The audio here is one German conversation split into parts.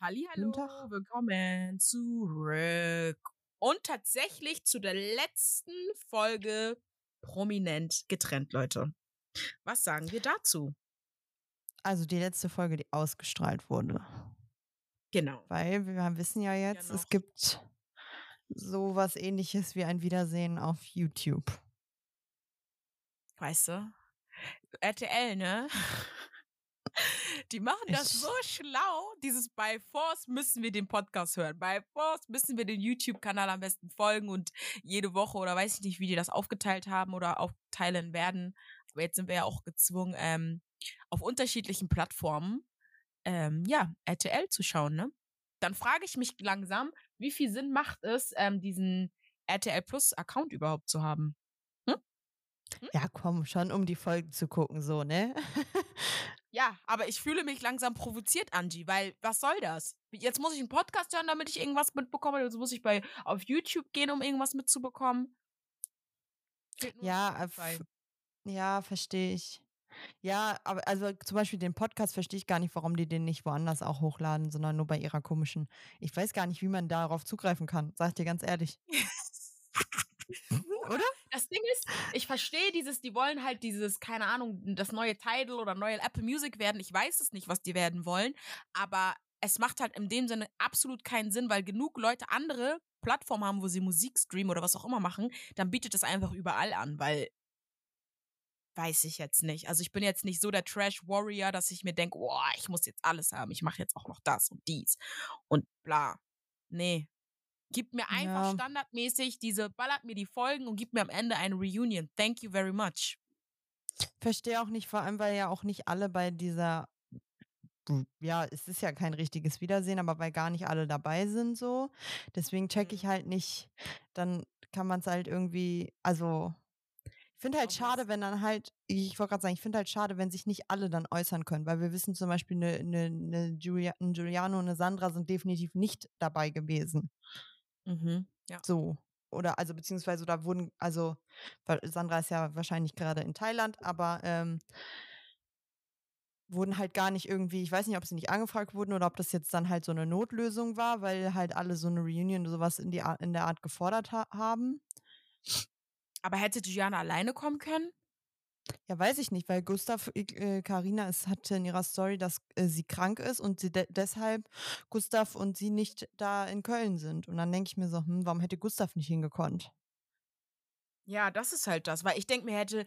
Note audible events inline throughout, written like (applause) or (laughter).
Hallo, Tag. willkommen zurück. Und tatsächlich zu der letzten Folge prominent getrennt, Leute. Was sagen wir dazu? Also die letzte Folge, die ausgestrahlt wurde. Genau. Weil wir wissen ja jetzt, Ja, es noch. gibt sowas ähnliches wie ein Wiedersehen auf YouTube. Weißt du? RTL, ne? (laughs) (laughs) Die machen das Ich- so schlau. Dieses bei Force müssen wir den Podcast hören. Bei Force müssen wir den YouTube-Kanal am besten folgen und jede Woche oder weiß ich nicht, wie die das aufgeteilt haben oder aufteilen werden. Aber jetzt sind wir ja auch gezwungen, ähm, auf unterschiedlichen Plattformen, ähm, ja, RTL zu schauen, ne? Dann frage ich mich langsam, wie viel Sinn macht es, ähm, diesen RTL Plus Account überhaupt zu haben? Ja, komm, schon um die Folgen zu gucken, so, ne? (laughs) Ja, aber ich fühle mich langsam provoziert, Angie, weil was soll das? Jetzt muss ich einen Podcast hören, damit ich irgendwas mitbekomme. Jetzt muss ich bei auf YouTube gehen, um irgendwas mitzubekommen. Ja, äh, ja, verstehe ich. Ja, aber also zum Beispiel den Podcast verstehe ich gar nicht, warum die den nicht woanders auch hochladen, sondern nur bei ihrer komischen. Ich weiß gar nicht, wie man darauf zugreifen kann, sag ich dir ganz ehrlich. (laughs) Oder? Das Ding ist, ich verstehe dieses, die wollen halt dieses, keine Ahnung, das neue Tidal oder neue Apple Music werden. Ich weiß es nicht, was die werden wollen, aber es macht halt in dem Sinne absolut keinen Sinn, weil genug Leute andere Plattformen haben, wo sie Musik streamen oder was auch immer machen, dann bietet es einfach überall an, weil weiß ich jetzt nicht. Also ich bin jetzt nicht so der Trash Warrior, dass ich mir denke, oh, ich muss jetzt alles haben. Ich mache jetzt auch noch das und dies und bla. Nee. Gib mir einfach Ja. standardmäßig diese, ballert mir die Folgen und gib mir am Ende eine Reunion. Thank you very much. Verstehe auch nicht, vor allem, weil ja auch nicht alle bei dieser, ja, es ist ja kein richtiges Wiedersehen, aber weil gar nicht alle dabei sind so. Deswegen check ich Mhm. halt nicht, dann kann man es halt irgendwie, also ich finde halt schade, wenn dann halt, ich wollte gerade sagen, ich finde halt schade, wenn sich nicht alle dann äußern können, weil wir wissen zum Beispiel, eine, eine, eine Julia, ein Giuliano und eine Sandra sind definitiv nicht dabei gewesen. Mhm. Ja. So. Oder also beziehungsweise da wurden, also weil Sandra ist ja wahrscheinlich gerade in Thailand, aber ähm, wurden halt gar nicht irgendwie, ich weiß nicht, ob sie nicht angefragt wurden oder ob das jetzt dann halt so eine Notlösung war, weil halt alle so eine Reunion oder sowas in, die Art, in der Art gefordert ha haben. Aber hätte Gianna alleine kommen können? Ja, weiß ich nicht, weil Gustav, äh, Carina es hatte in ihrer Story, dass äh, sie krank ist und sie de deshalb Gustav und sie nicht da in Köln sind. Und dann denke ich mir so, hm, warum hätte Gustav nicht hingekonnt? Ja, das ist halt das, weil ich denke mir hätte,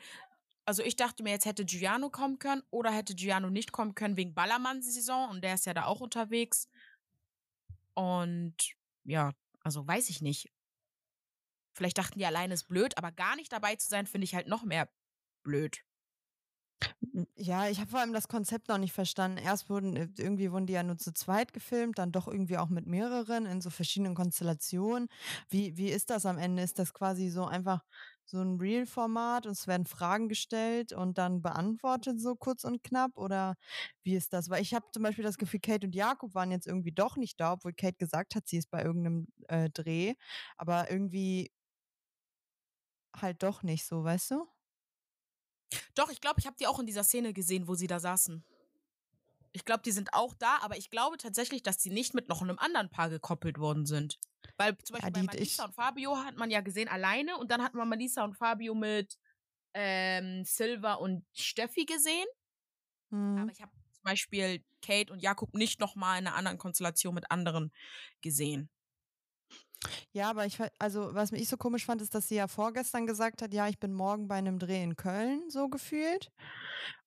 also ich dachte mir jetzt hätte Giuliano kommen können oder hätte Giuliano nicht kommen können wegen Ballermann-Saison und der ist ja da auch unterwegs. Und ja, also weiß ich nicht. Vielleicht dachten die alleine ist blöd, aber gar nicht dabei zu sein, finde ich halt noch mehr blöd. Ja, ich habe vor allem das Konzept noch nicht verstanden. Erst wurden, äh, irgendwie wurden die ja nur zu zweit gefilmt, dann doch irgendwie auch mit mehreren in so verschiedenen Konstellationen. Wie, wie ist das am Ende? Ist das quasi so einfach so ein Real-Format und es werden Fragen gestellt und dann beantwortet so kurz und knapp? Oder wie ist das? Weil ich habe zum Beispiel das Gefühl, Kate und Jakob waren jetzt irgendwie doch nicht da, obwohl Kate gesagt hat, sie ist bei irgendeinem äh, Dreh. Aber irgendwie halt doch nicht so, weißt du? Doch, ich glaube, ich habe die auch in dieser Szene gesehen, wo sie da saßen. Ich glaube, die sind auch da, aber ich glaube tatsächlich, dass die nicht mit noch einem anderen Paar gekoppelt worden sind. Weil zum Ja, Beispiel die- bei Malisa ich- und Fabio hat man ja gesehen alleine und dann hat man Malisa und Fabio mit ähm, Silva und Steffi gesehen. Hm. Aber ich habe zum Beispiel Kate und Jakob nicht noch mal in einer anderen Konstellation mit anderen gesehen. Ja, aber ich, also was ich so komisch fand, ist, dass sie ja vorgestern gesagt hat, ja, ich bin morgen bei einem Dreh in Köln, so gefühlt.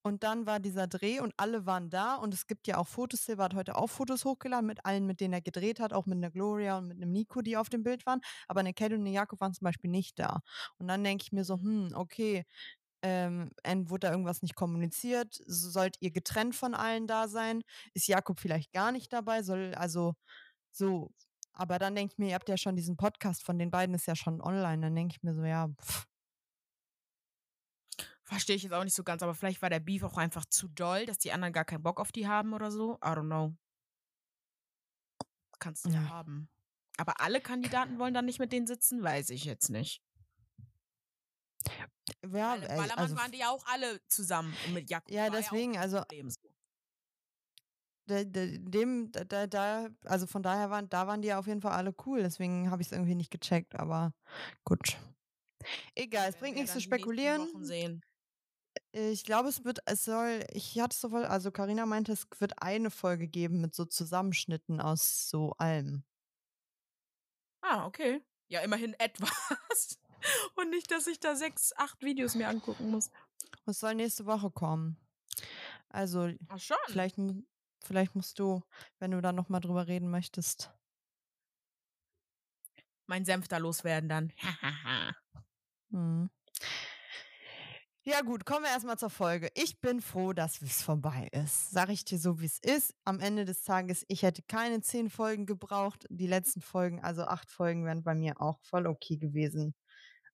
Und dann war dieser Dreh und alle waren da und es gibt ja auch Fotos. Silva hat heute auch Fotos hochgeladen mit allen, mit denen er gedreht hat, auch mit einer Gloria und mit einem Nico, die auf dem Bild waren. Aber eine Kate und eine Jakob waren zum Beispiel nicht da. Und dann denke ich mir so, hm, okay, ähm, wurde da irgendwas nicht kommuniziert? So- Sollt ihr getrennt von allen da sein? Ist Jakob vielleicht gar nicht dabei? Soll also so. Aber dann denke ich mir, ihr habt ja schon diesen Podcast von den beiden, ist ja schon online. Dann denke ich mir so, ja, pff, Verstehe ich jetzt auch nicht so ganz, aber vielleicht war der Beef auch einfach zu doll, dass die anderen gar keinen Bock auf die haben oder so. I don't know. Kannst du ja haben. Aber alle Kandidaten wollen dann nicht mit denen sitzen? Weiß ich jetzt nicht. ja, Weil ey, Ballermann also, waren die ja auch alle zusammen mit Jakob. Ja, war deswegen, ja also- so. Da, da, dem, da, da, also von daher waren, da waren die auf jeden Fall alle cool, deswegen habe ich es irgendwie nicht gecheckt, aber gut. Egal, es bringt nichts zu spekulieren. Ich glaube, es wird, es soll, ich hatte so voll, also Karina meinte, es wird eine Folge geben mit so Zusammenschnitten aus so allem. Ah, okay. Ja, immerhin (laughs) etwas. Und nicht, dass ich da sechs, acht Videos mir angucken muss. Es soll nächste Woche kommen. Also, Ach schon. vielleicht, vielleicht musst du, wenn du da nochmal drüber reden möchtest. Mein Senf da loswerden dann. hm. Ja gut, kommen wir erstmal zur Folge. Ich bin froh, dass es vorbei ist. Sag ich dir so, wie es ist. Am Ende des Tages, ich hätte keine zehn Folgen gebraucht. Die letzten Folgen, also acht Folgen, wären bei mir auch voll okay gewesen.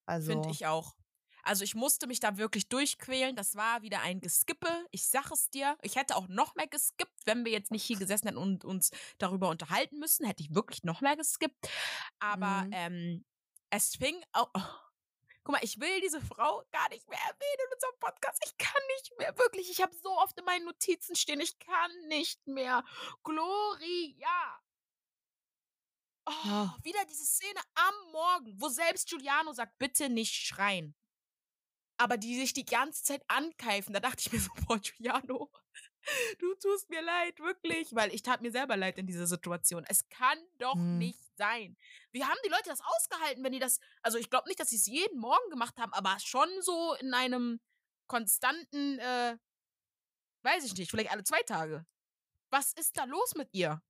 Also Finde ich auch. Also ich musste mich da wirklich durchquälen. Das war wieder ein Geskippe. Ich sag es dir. Ich hätte auch noch mehr geskippt, wenn wir jetzt nicht hier gesessen hätten und uns darüber unterhalten müssen. Hätte ich wirklich noch mehr geskippt. Aber mhm. ähm, es fing auch. Oh, Guck mal, ich will diese Frau gar nicht mehr erwähnen in unserem Podcast. Ich kann nicht mehr, wirklich. Ich habe so oft in meinen Notizen stehen, ich kann nicht mehr. Gloria. Oh, ja. Wieder diese Szene am Morgen, wo selbst Giuliano sagt, bitte nicht schreien. Aber die sich die ganze Zeit ankeifen. Da dachte ich mir (laughs) so, boah, Giuliano, du tust mir leid, wirklich. Weil ich tat mir selber leid in dieser Situation. Es kann doch hm. nicht sein. Wie haben die Leute das ausgehalten, wenn die das, also ich glaube nicht, dass sie es jeden Morgen gemacht haben, aber schon so in einem konstanten, äh, weiß ich nicht, vielleicht alle zwei Tage. Was ist da los mit ihr?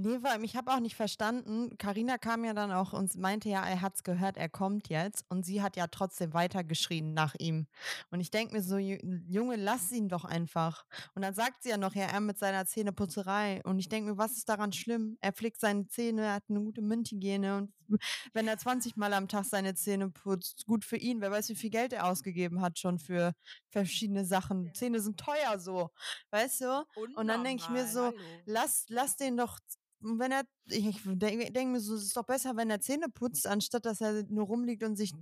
Nee, weil ich habe auch nicht verstanden. Karina kam ja dann auch und meinte ja, er hat's gehört, er kommt jetzt. Und sie hat ja trotzdem weitergeschrien nach ihm. Und ich denke mir so, Junge, lass ihn doch einfach. Und dann sagt sie ja noch, ja, er mit seiner Zähneputzerei. Und ich denke mir, was ist daran schlimm? Er pflegt seine Zähne, er hat eine gute Mundhygiene. Und wenn er 20 Mal am Tag seine Zähne putzt, gut für ihn. Wer weiß, wie viel Geld er ausgegeben hat schon für verschiedene Sachen. Zähne sind teuer so, weißt du? Und dann denke ich mir so, lass, lass den doch wenn er, ich denke denk mir so, es ist doch besser, wenn er Zähne putzt, anstatt dass er nur rumliegt und sich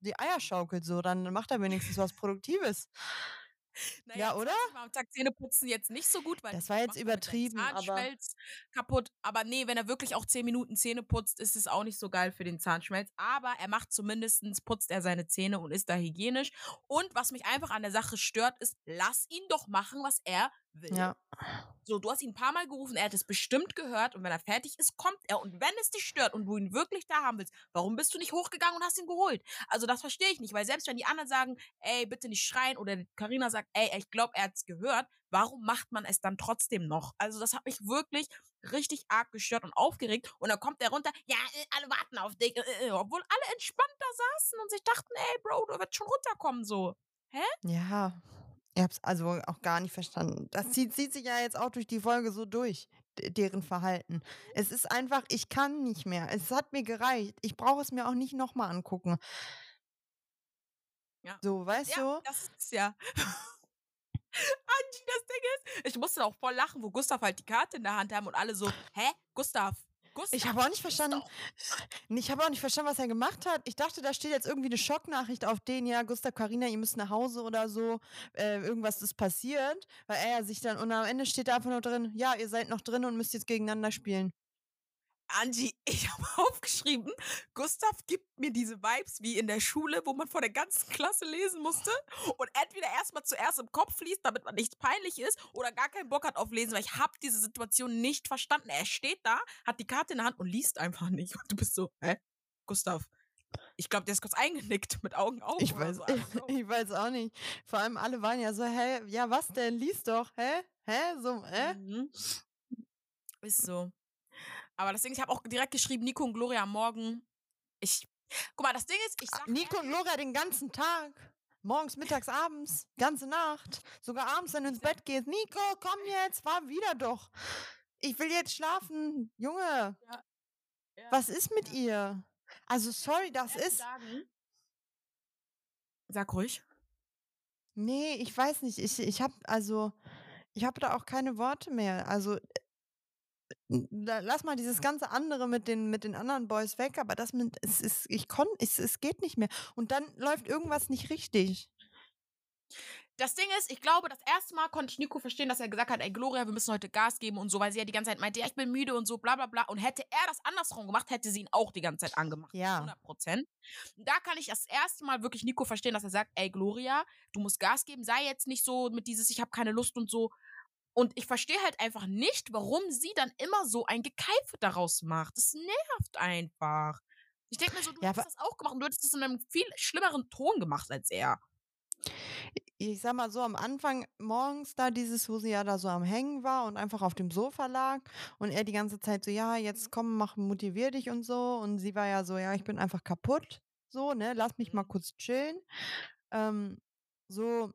die Eier schaukelt, so, dann macht er wenigstens was Produktives. Naja, ja, oder? Am Tag Zähne putzen jetzt nicht so gut, weil das war jetzt übertrieben, aber kaputt. Aber nee, wenn er wirklich auch zehn Minuten Zähne putzt, ist es auch nicht so geil für den Zahnschmelz. Aber er macht zumindestens putzt er seine Zähne und ist da hygienisch. Und was mich einfach an der Sache stört, ist, lass ihn doch machen, was er will. Ja. So, du hast ihn ein paar Mal gerufen, er hat es bestimmt gehört und wenn er fertig ist, kommt er. Und wenn es dich stört und du ihn wirklich da haben willst, warum bist du nicht hochgegangen und hast ihn geholt? Also das verstehe ich nicht, weil selbst wenn die anderen sagen, ey, bitte nicht schreien oder Karina sagt, ey, ich glaube, er hat es gehört, warum macht man es dann trotzdem noch? Also das hat mich wirklich richtig arg gestört und aufgeregt und dann kommt er runter, ja, äh, alle warten auf dich, äh, äh, obwohl alle entspannt da saßen und sich dachten, ey, Bro, du wirst schon runterkommen so. Hä? Ja, ich habe es also auch gar nicht verstanden. Das zieht, zieht sich ja jetzt auch durch die Folge so durch, deren Verhalten. Es ist einfach, ich kann nicht mehr. Es hat mir gereicht. Ich brauche es mir auch nicht nochmal angucken. Ja. So, weißt ja, du? Das ist ja. (laughs) Angie, das Ding ist, ich musste auch voll lachen, wo Gustav halt die Karte in der Hand haben und alle so, hä? Gustav, Gustav, ich habe auch nicht verstanden. (laughs) Ich habe auch nicht verstanden, was er gemacht hat. Ich dachte, da steht jetzt irgendwie eine Schocknachricht auf den, ja, Gustav, Karina, ihr müsst nach Hause oder so. Äh, irgendwas ist passiert, weil er sich dann und am Ende steht da einfach nur drin, ja, ihr seid noch drin und müsst jetzt gegeneinander spielen. Angie, (laughs) ich habe aufgeschrieben, Gustav gibt mir diese Vibes wie in der Schule, wo man vor der ganzen Klasse lesen musste und entweder erstmal zuerst im Kopf liest, damit man nicht peinlich ist, oder gar keinen Bock hat auf Lesen, weil ich habe diese Situation nicht verstanden. Er steht da, hat die Karte in der Hand und liest einfach nicht. Und du bist so, hä? Gustav, ich glaube, der ist kurz eingenickt mit Augen auf. Ich weiß, so. (laughs) ich weiß auch nicht. Vor allem alle waren ja so, hä, ja was denn? Lies doch, hä? Hä? So, hä? Mhm. Ist so. Aber das Ding ist, ich habe auch direkt geschrieben, Nico und Gloria morgen. Ich. Guck mal, das Ding ist, ich sag. Nico und Gloria den ganzen Tag. Morgens, mittags, abends, ganze Nacht. Sogar abends, wenn du ins Bett gehst. Nico, komm jetzt, war wieder doch. Ich will jetzt schlafen. Junge. Ja. Ja. Was ist mit ja. ihr? Also, sorry, das ist. Sagen? Sag ruhig. Nee, ich weiß nicht. Ich, ich habe also, ich habe da auch keine Worte mehr. Also, lass mal dieses ganze andere mit den, mit den anderen Boys weg, aber das mit, es ist, ich konnte, es, es geht nicht mehr. Und dann läuft irgendwas nicht richtig. Das Ding ist, ich glaube, das erste Mal konnte ich Nico verstehen, dass er gesagt hat, ey Gloria, wir müssen heute Gas geben und so, weil sie ja die ganze Zeit meinte, ja, ich bin müde und so, bla bla bla. Und hätte er das andersrum gemacht, hätte sie ihn auch die ganze Zeit angemacht. Ja. 100 Prozent. Da kann ich das erste Mal wirklich Nico verstehen, dass er sagt, ey Gloria, du musst Gas geben, sei jetzt nicht so mit dieses, ich habe keine Lust und so. Und ich verstehe halt einfach nicht, warum sie dann immer so ein Gekeife daraus macht. Das nervt einfach. Ich denke mir so, du Ja, hättest das auch gemacht und du hättest das in einem viel schlimmeren Ton gemacht als er. ich sag mal so, am Anfang morgens da dieses, wo sie ja da so am Hängen war und einfach auf dem Sofa lag und er die ganze Zeit so, ja, jetzt komm, mach, motivier dich und so. Und sie war ja so, ja, ich bin einfach kaputt. So, ne, lass mich mal kurz chillen. Ähm, so,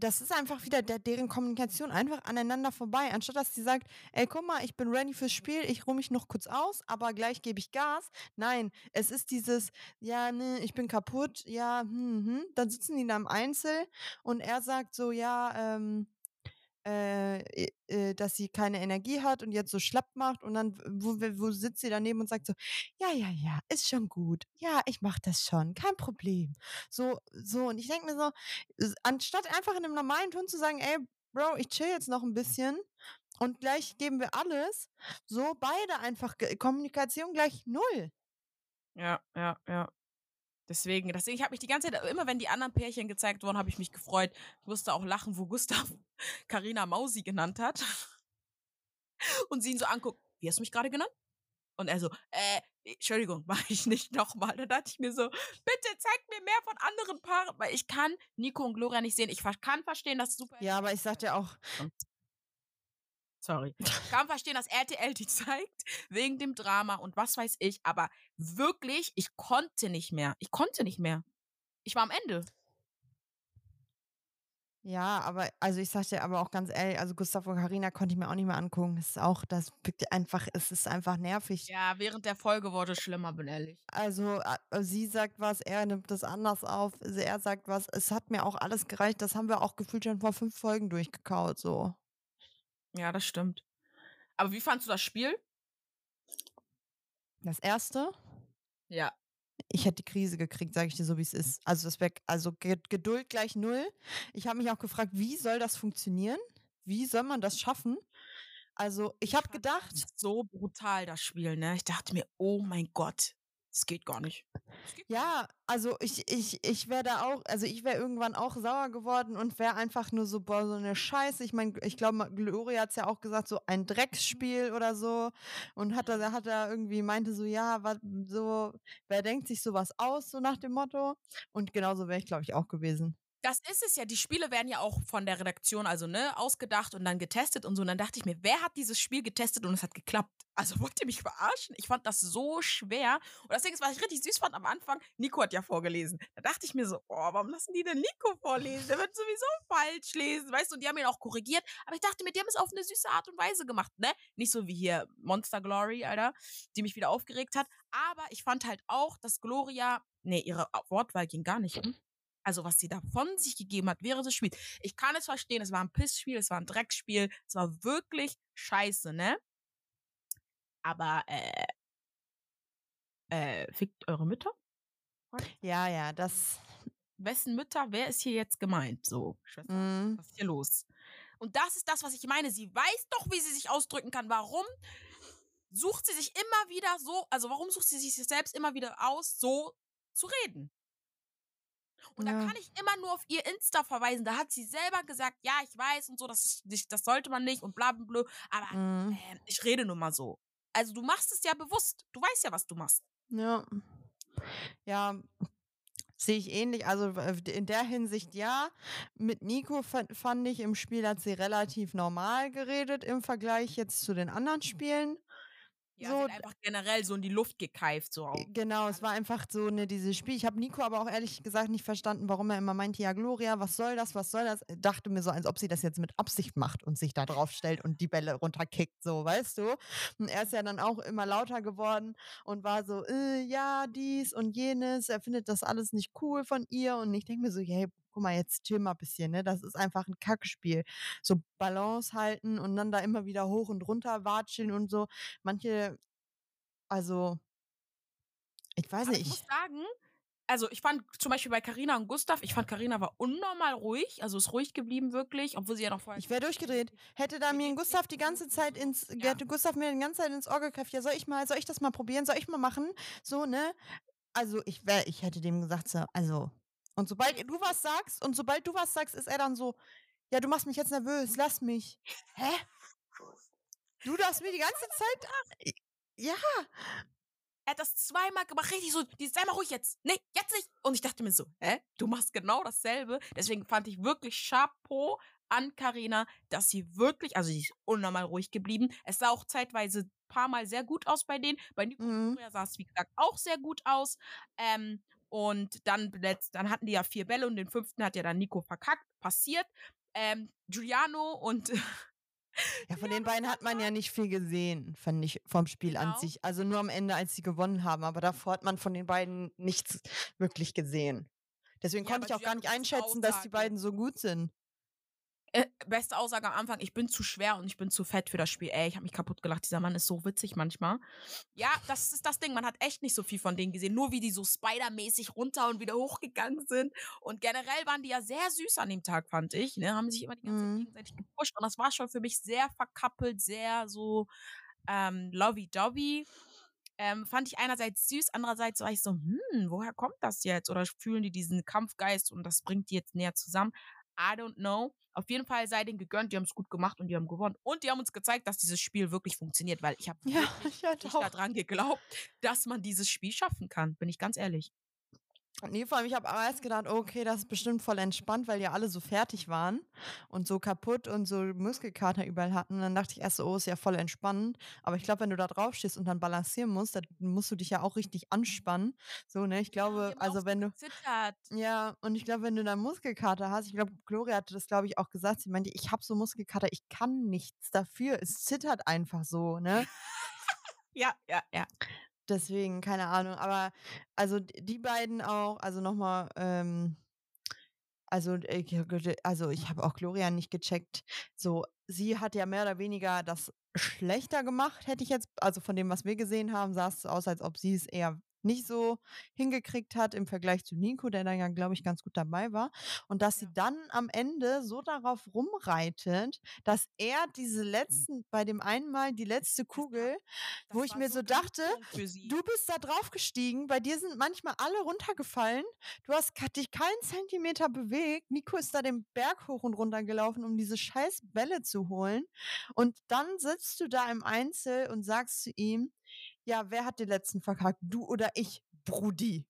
das ist einfach wieder der, deren Kommunikation einfach aneinander vorbei. Anstatt dass sie sagt, ey, guck mal, ich bin ready fürs Spiel, ich ruhe mich noch kurz aus, aber gleich gebe ich Gas. Nein, es ist dieses, ja, ne, ich bin kaputt, ja, hm, hm. Dann sitzen die da im Einzel und er sagt so, ja, ähm, äh, äh, dass sie keine Energie hat und jetzt so schlapp macht und dann wo, wo sitzt sie daneben und sagt so, ja, ja, ja, ist schon gut. Ja, ich mach das schon, kein Problem. So, so, und ich denke mir so, anstatt einfach in einem normalen Ton zu sagen, ey, Bro, ich chill jetzt noch ein bisschen und gleich geben wir alles, so beide einfach Kommunikation gleich null. Ja, ja, ja. Deswegen, deswegen, ich habe mich die ganze Zeit, immer wenn die anderen Pärchen gezeigt wurden, habe ich mich gefreut. Ich musste auch lachen, wo Gustav (laughs) Karina Mausi genannt hat. (laughs) Und sie ihn so anguckt, wie hast du mich gerade genannt? Und er so, äh, Entschuldigung, (laughs) mache ich nicht nochmal. Da dachte ich mir so, bitte zeig mir mehr von anderen Paaren, weil ich kann Nico und Gloria nicht sehen. Ich kann verstehen, dass super. Ja, aber ich sagte auch, Sorry. Kann verstehen, dass RTL die (laughs) zeigt, wegen dem Drama und was weiß ich, aber wirklich, ich konnte nicht mehr. Ich konnte nicht mehr. Ich war am Ende. Ja, aber also ich sag dir aber auch ganz ehrlich, also Gustav und Karina konnte ich mir auch nicht mehr angucken. Es ist auch, das einfach, es ist einfach nervig. Ja, während der Folge wurde es schlimmer, bin ehrlich. Also sie sagt was, er nimmt das anders auf, er sagt was. Es hat mir auch alles gereicht. Das haben wir auch gefühlt schon vor fünf Folgen durchgekaut. So. Ja, das stimmt. Aber wie fandst du das Spiel? Das erste, Ja. ich hätte die Krise gekriegt, sage ich dir so, wie es ist. Also das wäre, also Ge- Geduld gleich null. Ich habe mich auch gefragt, wie soll das funktionieren? Wie soll man das schaffen? Also ich habe gedacht, So brutal, das Spiel, ne? Ich dachte mir, oh mein Gott, das geht gar nicht. Geht Ja, also ich, ich, ich wäre da auch, also ich wäre irgendwann auch sauer geworden und wäre einfach nur so, boah, so eine Scheiße. Ich meine, ich glaube, Gloria hat es ja auch gesagt, so ein Drecksspiel oder so. Und hat er, hat er irgendwie meinte so, ja, was, so, wer denkt sich sowas aus, so nach dem Motto? Und genauso wäre ich, glaube ich, auch gewesen. Das ist es ja. Die Spiele werden ja auch von der Redaktion, also ne, ausgedacht und dann getestet und so. Und dann dachte ich mir, wer hat dieses Spiel getestet und es hat geklappt? Also (laughs) wollt ihr mich verarschen? Ich fand das so schwer. Und ist, was ich richtig süß fand am Anfang, Nico hat ja vorgelesen. Da dachte ich mir so, oh, warum lassen die denn Nico vorlesen? Der wird sowieso falsch lesen, weißt du? Und die haben ihn auch korrigiert. Aber ich dachte mir, die haben es auf eine süße Art und Weise gemacht, ne? Nicht so wie hier Monster Glory, Alter, die mich wieder aufgeregt hat. Aber ich fand halt auch, dass Gloria, nee, ihre Wortwahl ging gar nicht. Hm? Also, was sie da von sich gegeben hat während des Spiels. Ich kann es verstehen, es war ein Pissspiel, es war ein Dreckspiel, es war wirklich scheiße, ne? Aber, äh, äh, fickt eure Mütter? Ja, ja, das. Wessen Mütter? Wer ist hier jetzt gemeint? So, Schwester, Mm, was ist hier los? Und das ist das, was ich meine. Sie weiß doch, wie sie sich ausdrücken kann. Warum sucht sie sich immer wieder so, also warum sucht sie sich selbst immer wieder aus, so zu reden? Und da Ja. kann ich immer nur auf ihr Insta verweisen. Da hat sie selber gesagt, ja, ich weiß und so, das, ist nicht, das sollte man nicht und bla bla bla. Aber mm, ähm, ich rede nun mal so. Also du machst es ja bewusst. Du weißt ja, was du machst. ja. Ja, sehe ich ähnlich. Also äh, in der Hinsicht ja. Mit Nico fand, fand ich im Spiel hat sie relativ normal geredet im Vergleich jetzt zu den anderen Spielen. Ja, So, einfach generell so in die Luft gekeift. So. Genau, es war einfach so eine dieses Spiel. Ich habe Nico aber auch ehrlich gesagt nicht verstanden, warum er immer meinte, ja Gloria, was soll das, was soll das? Dachte mir so, als ob sie das jetzt mit Absicht macht und sich da drauf stellt und die Bälle runterkickt, so, weißt du? Und er ist ja dann auch immer lauter geworden und war so, äh, ja, dies und jenes, er findet das alles nicht cool von ihr und ich denke mir so, hey, guck mal, jetzt chill mal ein bisschen, ne? Das ist einfach ein Kackspiel. So Balance halten und dann da immer wieder hoch und runter watscheln und so. Manche, also, ich weiß Aber ich nicht. muss sagen, also ich fand zum Beispiel bei Carina und Gustav, ich fand Carina war unnormal ruhig, also ist ruhig geblieben wirklich, obwohl sie ja noch vorher. Ich wäre durchgedreht. Hätte da mir Gustav die ganze Zeit ins, Ja. hätte Gustav mir die ganze Zeit ins Ohr gekräftet, ja, soll ich mal, soll ich das mal probieren, soll ich mal machen? So, ne? Also ich wäre, ich hätte dem gesagt, so, also. Und sobald du was sagst, und sobald du was sagst, ist er dann so, ja, du machst mich jetzt nervös, lass mich. Hä? Du darfst mir die ganze Zeit. Ja, Er hat das zweimal gemacht, richtig so, die sei mal ruhig jetzt. Nee, jetzt nicht. Und ich dachte mir so, hä? Du machst genau dasselbe. Deswegen fand ich wirklich Chapeau an Carina, dass sie wirklich, also sie ist unnormal ruhig geblieben. Es sah auch zeitweise ein paar Mal sehr gut aus bei denen. Bei Nico Mhm. Sah es, wie gesagt, auch sehr gut aus. Ähm, und dann, dann hatten die ja vier Bälle und den fünften hat ja dann Nico verkackt. Passiert. Ähm, Giuliano und (laughs) Ja, von den beiden hat man ja nicht viel gesehen, fand ich, vom Spiel an Genau. sich. Also nur am Ende, als sie gewonnen haben. Aber davor hat man von den beiden nichts wirklich gesehen. Deswegen Ja, konnte ich auch gar nicht einschätzen, dass die beiden so gut sind. Äh, beste Aussage am Anfang, ich bin zu schwer und ich bin zu fett für das Spiel. Ey, ich habe mich kaputt gelacht. Dieser Mann ist so witzig manchmal. Ja, das ist das Ding. Man hat echt nicht so viel von denen gesehen. Nur wie die so Spider-mäßig runter und wieder hochgegangen sind. Und generell waren die ja sehr süß an dem Tag, fand ich. Ne? Haben sich immer die ganze Mhm. Zeit gegenseitig gepusht. Und das war schon für mich sehr verkappelt, sehr so ähm, lovey-dovey. Ähm, fand ich einerseits süß, andererseits war ich so, hm, woher kommt das jetzt? Oder fühlen die diesen Kampfgeist und das bringt die jetzt näher zusammen? I don't know. Auf jeden Fall sei denen gegönnt, die haben es gut gemacht und die haben gewonnen. Und die haben uns gezeigt, dass dieses Spiel wirklich funktioniert, weil ich habe Ja, (laughs) ich hatte nicht daran geglaubt, dass man dieses Spiel schaffen kann, bin ich ganz ehrlich. Nee, vor allem, ich habe auch erst gedacht, okay, das ist bestimmt voll entspannt, weil ja alle so fertig waren und so kaputt und so Muskelkater überall hatten. Und dann dachte ich erst so, oh, ist ja voll entspannend. Aber ich glaube, wenn du da drauf stehst und dann balancieren musst, dann musst du dich ja auch richtig anspannen. So, ne? Ich glaube, also wenn du. Zittert. Ja, und ich glaube, wenn du dann Muskelkater hast, ich glaube, Gloria hatte das, glaube ich, auch gesagt, sie meinte, ich habe so Muskelkater, ich kann nichts dafür. Es zittert einfach so, ne? (laughs) Ja, ja, ja. Deswegen, keine Ahnung. Aber also die beiden auch, also nochmal, ähm, also, also ich habe auch Gloria nicht gecheckt. So, sie hat ja mehr oder weniger das schlechter gemacht, hätte ich jetzt, also von dem, was wir gesehen haben, sah es aus, als ob sie es eher nicht so hingekriegt hat im Vergleich zu Nico, der dann ja, glaube ich, ganz gut dabei war. Und dass sie dann am Ende so darauf rumreitet, dass er diese letzten, bei dem einen Mal die letzte Kugel, Das wo ich mir so dachte. Du bist da drauf gestiegen, bei dir sind manchmal alle runtergefallen. Du hast dich keinen Zentimeter bewegt. Nico ist da den Berg hoch und runter gelaufen, um diese scheiß Bälle zu holen. Und dann sitzt du da im Einzel und sagst zu ihm, ja, wer hat den letzten verkackt? Du oder ich, Brudi?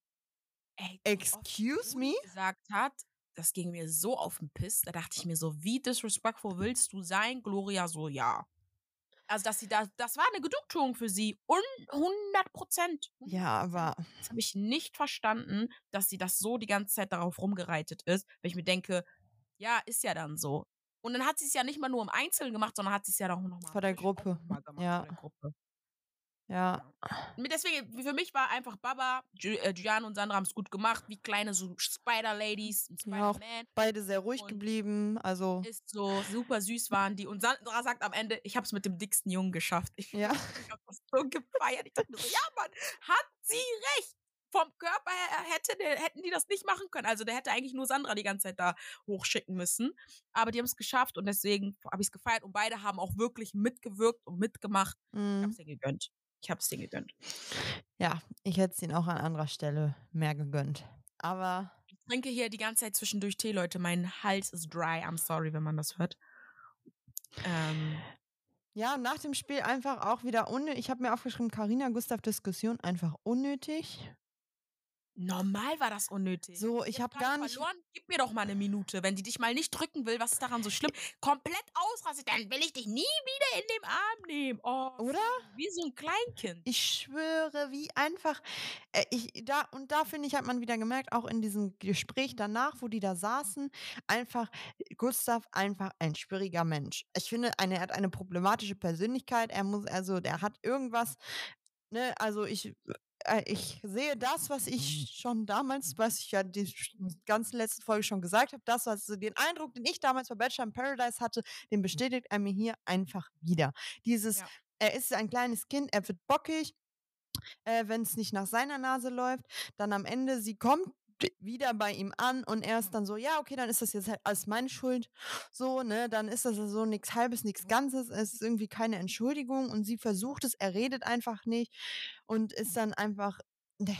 Ey, Excuse me? gesagt hat, das ging mir so auf den Piss. Da dachte ich mir so, wie disrespectful willst du sein? Gloria so, ja. Also, dass sie da, das war eine Genugtuung für sie. Un 100 Prozent. Ja, aber Das habe ich nicht verstanden, dass sie das so die ganze Zeit darauf rumgereitet ist, weil ich mir denke, ja, ist ja dann so. Und dann hat sie es ja nicht mal nur im Einzelnen gemacht, sondern hat sie es ja auch nochmal Vor der Gruppe, ja. Vor der Gruppe. Ja, Deswegen, für mich war einfach Baba, äh, Giuliano und Sandra haben es gut gemacht, wie kleine so Spider-Ladies, und Ja, auch Spider-Man. beide sehr ruhig Und geblieben. Also, Ist so super süß waren die. Und Sandra sagt am Ende, ich habe es mit dem dicksten Jungen geschafft. Ich, ja. (laughs) ich habe das so gefeiert. Ich dachte so, ja, Mann, hat sie recht. Vom Körper her hätte hätten die das nicht machen können. Also der hätte eigentlich nur Sandra die ganze Zeit da hochschicken müssen. Aber die haben es geschafft und deswegen habe ich es gefeiert. Und beide haben auch wirklich mitgewirkt und mitgemacht. Ich habe es denen gegönnt. Ich habe es denen gegönnt. Ja, ich hätte es ihnen auch an anderer Stelle mehr gegönnt. Aber Ich trinke hier die ganze Zeit zwischendurch Tee, Leute. Mein Hals ist dry. I'm sorry, wenn man das hört. Ähm, ja, nach dem Spiel einfach auch wieder unnötig. Ich habe mir aufgeschrieben, Karina Gustav Diskussion einfach unnötig. Normal war das unnötig. So, ich habe gar nicht. verloren. Gib mir doch mal eine Minute. Wenn die dich mal nicht drücken will, was ist daran so schlimm? Komplett ausrastet, dann will ich dich nie wieder in den Arm nehmen. Oh, Oder? Wie so ein Kleinkind. Ich schwöre, wie einfach. Äh, ich, da, und da finde ich, hat man wieder gemerkt, auch in diesem Gespräch danach, wo die da saßen, einfach, Gustav einfach ein schwieriger Mensch. Ich finde, eine, er hat eine problematische Persönlichkeit. Er muss, also, der hat irgendwas, ne, also ich. Äh, Ich sehe das, was ich schon damals, was ich ja die sch- ganze letzte Folge schon gesagt habe, das, was den Eindruck, den ich damals bei Bachelor in Paradise hatte, den bestätigt er mir hier einfach wieder. Dieses, Ja. er ist ein kleines Kind, er wird bockig, äh, wenn es nicht nach seiner Nase läuft. Dann am Ende, sie kommt wieder bei ihm an und er ist dann so, ja, okay, dann ist das jetzt halt alles meine Schuld. So, ne, dann ist das so nichts Halbes, nichts Ganzes, es ist irgendwie keine Entschuldigung und sie versucht es, er redet einfach nicht und ist dann einfach, ne,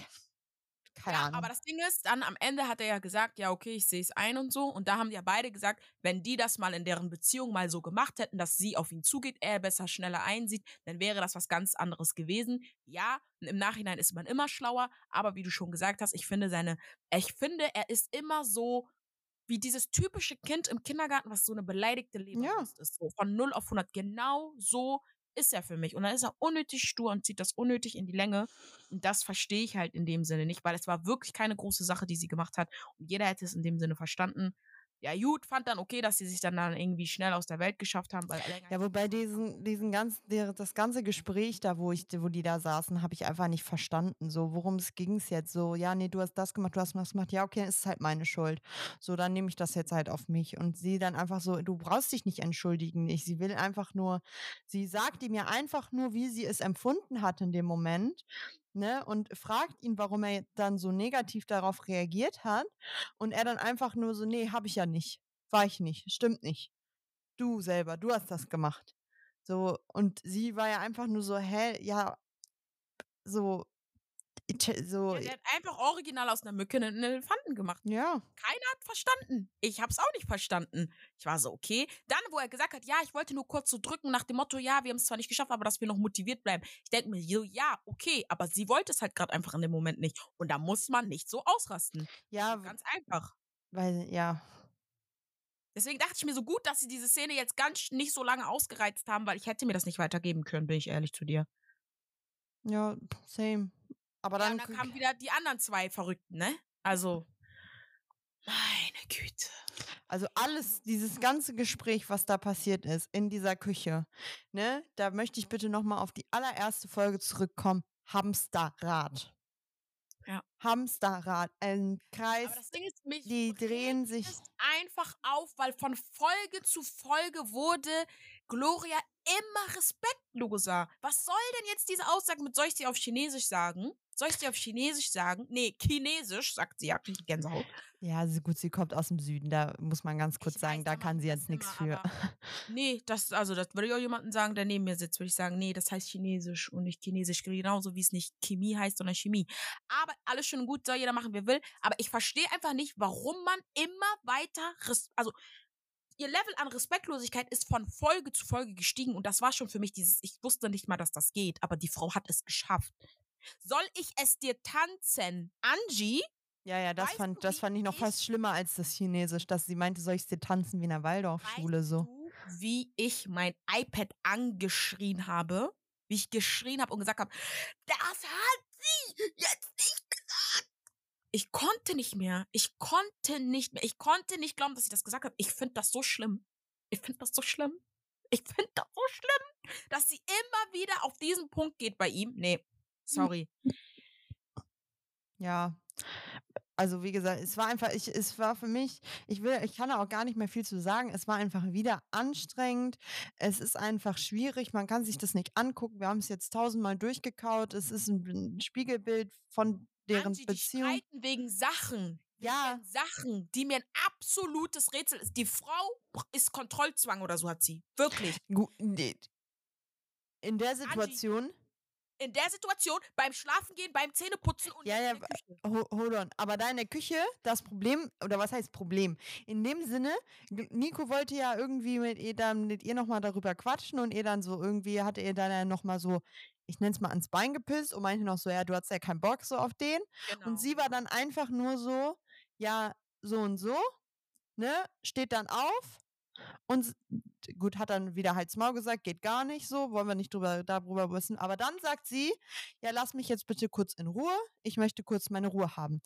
keine ja, Ahnung. aber das Ding ist, dann am Ende hat er ja gesagt, ja, okay, ich sehe es ein und so. Und da haben ja beide gesagt, wenn die das mal in deren Beziehung mal so gemacht hätten, dass sie auf ihn zugeht, er besser schneller einsieht, dann wäre das was ganz anderes gewesen. Ja, im Nachhinein ist man immer schlauer, aber wie du schon gesagt hast, ich finde seine, ich finde, er ist immer so wie dieses typische Kind im Kindergarten, was so eine beleidigte Leberwurst ist. So von 0 auf 100. Genau so ist er für mich. Und dann ist er unnötig stur und zieht das unnötig in die Länge. Und das verstehe ich halt in dem Sinne nicht, weil es war wirklich keine große Sache, die sie gemacht hat. Und jeder hätte es in dem Sinne verstanden. Ja, gut, fand dann okay, dass sie sich dann, dann irgendwie schnell aus der Welt geschafft haben, weil Ja, wobei diesen, diesen ganzen, der, das ganze Gespräch da, wo ich, wo die da saßen, habe ich einfach nicht verstanden. So, worum es ging es jetzt? So, ja, nee, du hast das gemacht, du hast das gemacht. Ja, okay, ist halt meine Schuld. So, dann nehme ich das jetzt halt auf mich. Und sie dann einfach so, du brauchst dich nicht entschuldigen. Ich, sie will einfach nur, sie sagt ihm ja einfach nur, wie sie es empfunden hat in dem Moment. Ne, und fragt ihn, warum er dann so negativ darauf reagiert hat. Und er dann einfach nur so, nee, habe ich ja nicht. War ich nicht. Stimmt nicht du selber, du hast das gemacht. So, und sie war ja einfach nur so, hä, ja, so, so, Ja, der hat einfach original aus einer Mücke einen Elefanten gemacht. ja, Keiner hat verstanden. Ich hab's auch nicht verstanden. Ich war so, okay. Dann, wo er gesagt hat, ja, ich wollte nur kurz so drücken nach dem Motto, ja, wir haben es zwar nicht geschafft, aber dass wir noch motiviert bleiben. Ich denke mir, so, ja, okay, aber sie wollte es halt gerade einfach in dem Moment nicht. Und da muss man nicht so ausrasten. ja, Ganz einfach. weil, ja, Deswegen dachte ich mir so gut, dass sie diese Szene jetzt ganz nicht so lange ausgereizt haben, weil ich hätte mir das nicht weitergeben können, bin ich ehrlich zu dir. ja, same. Aber Ja, dann, und dann kamen wieder die anderen zwei Verrückten, ne? Also, meine Güte. also alles, dieses ganze Gespräch, was da passiert ist, in dieser Küche, ne, da möchte ich bitte nochmal auf die allererste Folge zurückkommen. Hamsterrad. Ja. Hamsterrad, ein Kreis, Aber das Ding ist, mich die drehen sich. einfach auf, weil von Folge zu Folge wurde Gloria immer respektloser. Was soll denn jetzt diese Aussage mit, soll ich sie auf Chinesisch sagen? Soll ich sie auf Chinesisch sagen? Nee, Chinesisch, sagt sie, ja, krieg ich Gänsehaut. Ja, sie, gut, sie kommt aus dem Süden, da muss man ganz kurz Ich sagen, weiß, da kann sie jetzt nichts für. (laughs) Nee, das, also, das würde ich auch jemanden sagen, der neben mir sitzt, würde ich sagen, nee, das heißt Chinesisch und nicht Chinesisch, genauso wie es nicht Chemie heißt, sondern Chemie. Aber alles schön und gut, soll jeder machen, wie er will. Aber ich verstehe einfach nicht, warum man immer weiter, also, ihr Level an Respektlosigkeit ist von Folge zu Folge gestiegen und das war schon für mich dieses, ich wusste nicht mal, dass das geht, aber die Frau hat es geschafft. Soll ich es dir tanzen, Angie? Ja, ja, das Weißt fand, du, das fand ich noch ich- fast schlimmer als das Chinesisch, dass sie meinte, soll ich dir tanzen wie in der Waldorfschule so. du, wie ich mein iPad angeschrien habe? Wie ich geschrien habe und gesagt habe, das hat sie jetzt nicht gesagt. Ich konnte nicht mehr. Ich konnte nicht mehr. Ich konnte nicht glauben, dass sie das gesagt hat. Ich finde das so schlimm. Ich finde das so schlimm. Ich finde das so schlimm, dass sie immer wieder auf diesen Punkt geht bei ihm. Nee, sorry. Ja. Also wie gesagt, es war einfach, ich, es war für mich, ich will, ich kann da auch gar nicht mehr viel zu sagen. Es war einfach wieder anstrengend. Es ist einfach schwierig. Man kann sich das nicht angucken. Wir haben es jetzt tausendmal durchgekaut. Es ist ein, Spiegelbild von deren Angie, die Beziehung. streiten wegen Sachen. Ja. Wegen Sachen, die mir ein absolutes Rätsel ist. Die Frau ist Kontrollzwang oder so hat sie. Wirklich. In der Situation, In der Situation, beim Schlafengehen, beim Zähneputzen und Ja, ja, Hold on. Aber da in der Küche, das Problem, oder was heißt Problem? In dem Sinne, Nico wollte ja irgendwie mit ihr dann mit ihr nochmal darüber quatschen und ihr dann so irgendwie hatte ihr dann nochmal so, ich nenne es mal ans Bein gepisst und meinte noch so, ja, du hast ja keinen Bock so auf den. Genau. Und sie war dann einfach nur so, ja, so und so, ne, steht dann auf und gut, hat dann wieder Hals Maul gesagt, geht gar nicht so, wollen wir nicht drüber, darüber wissen. Aber dann sagt sie, ja, lass mich jetzt bitte kurz in Ruhe, ich möchte kurz meine Ruhe haben.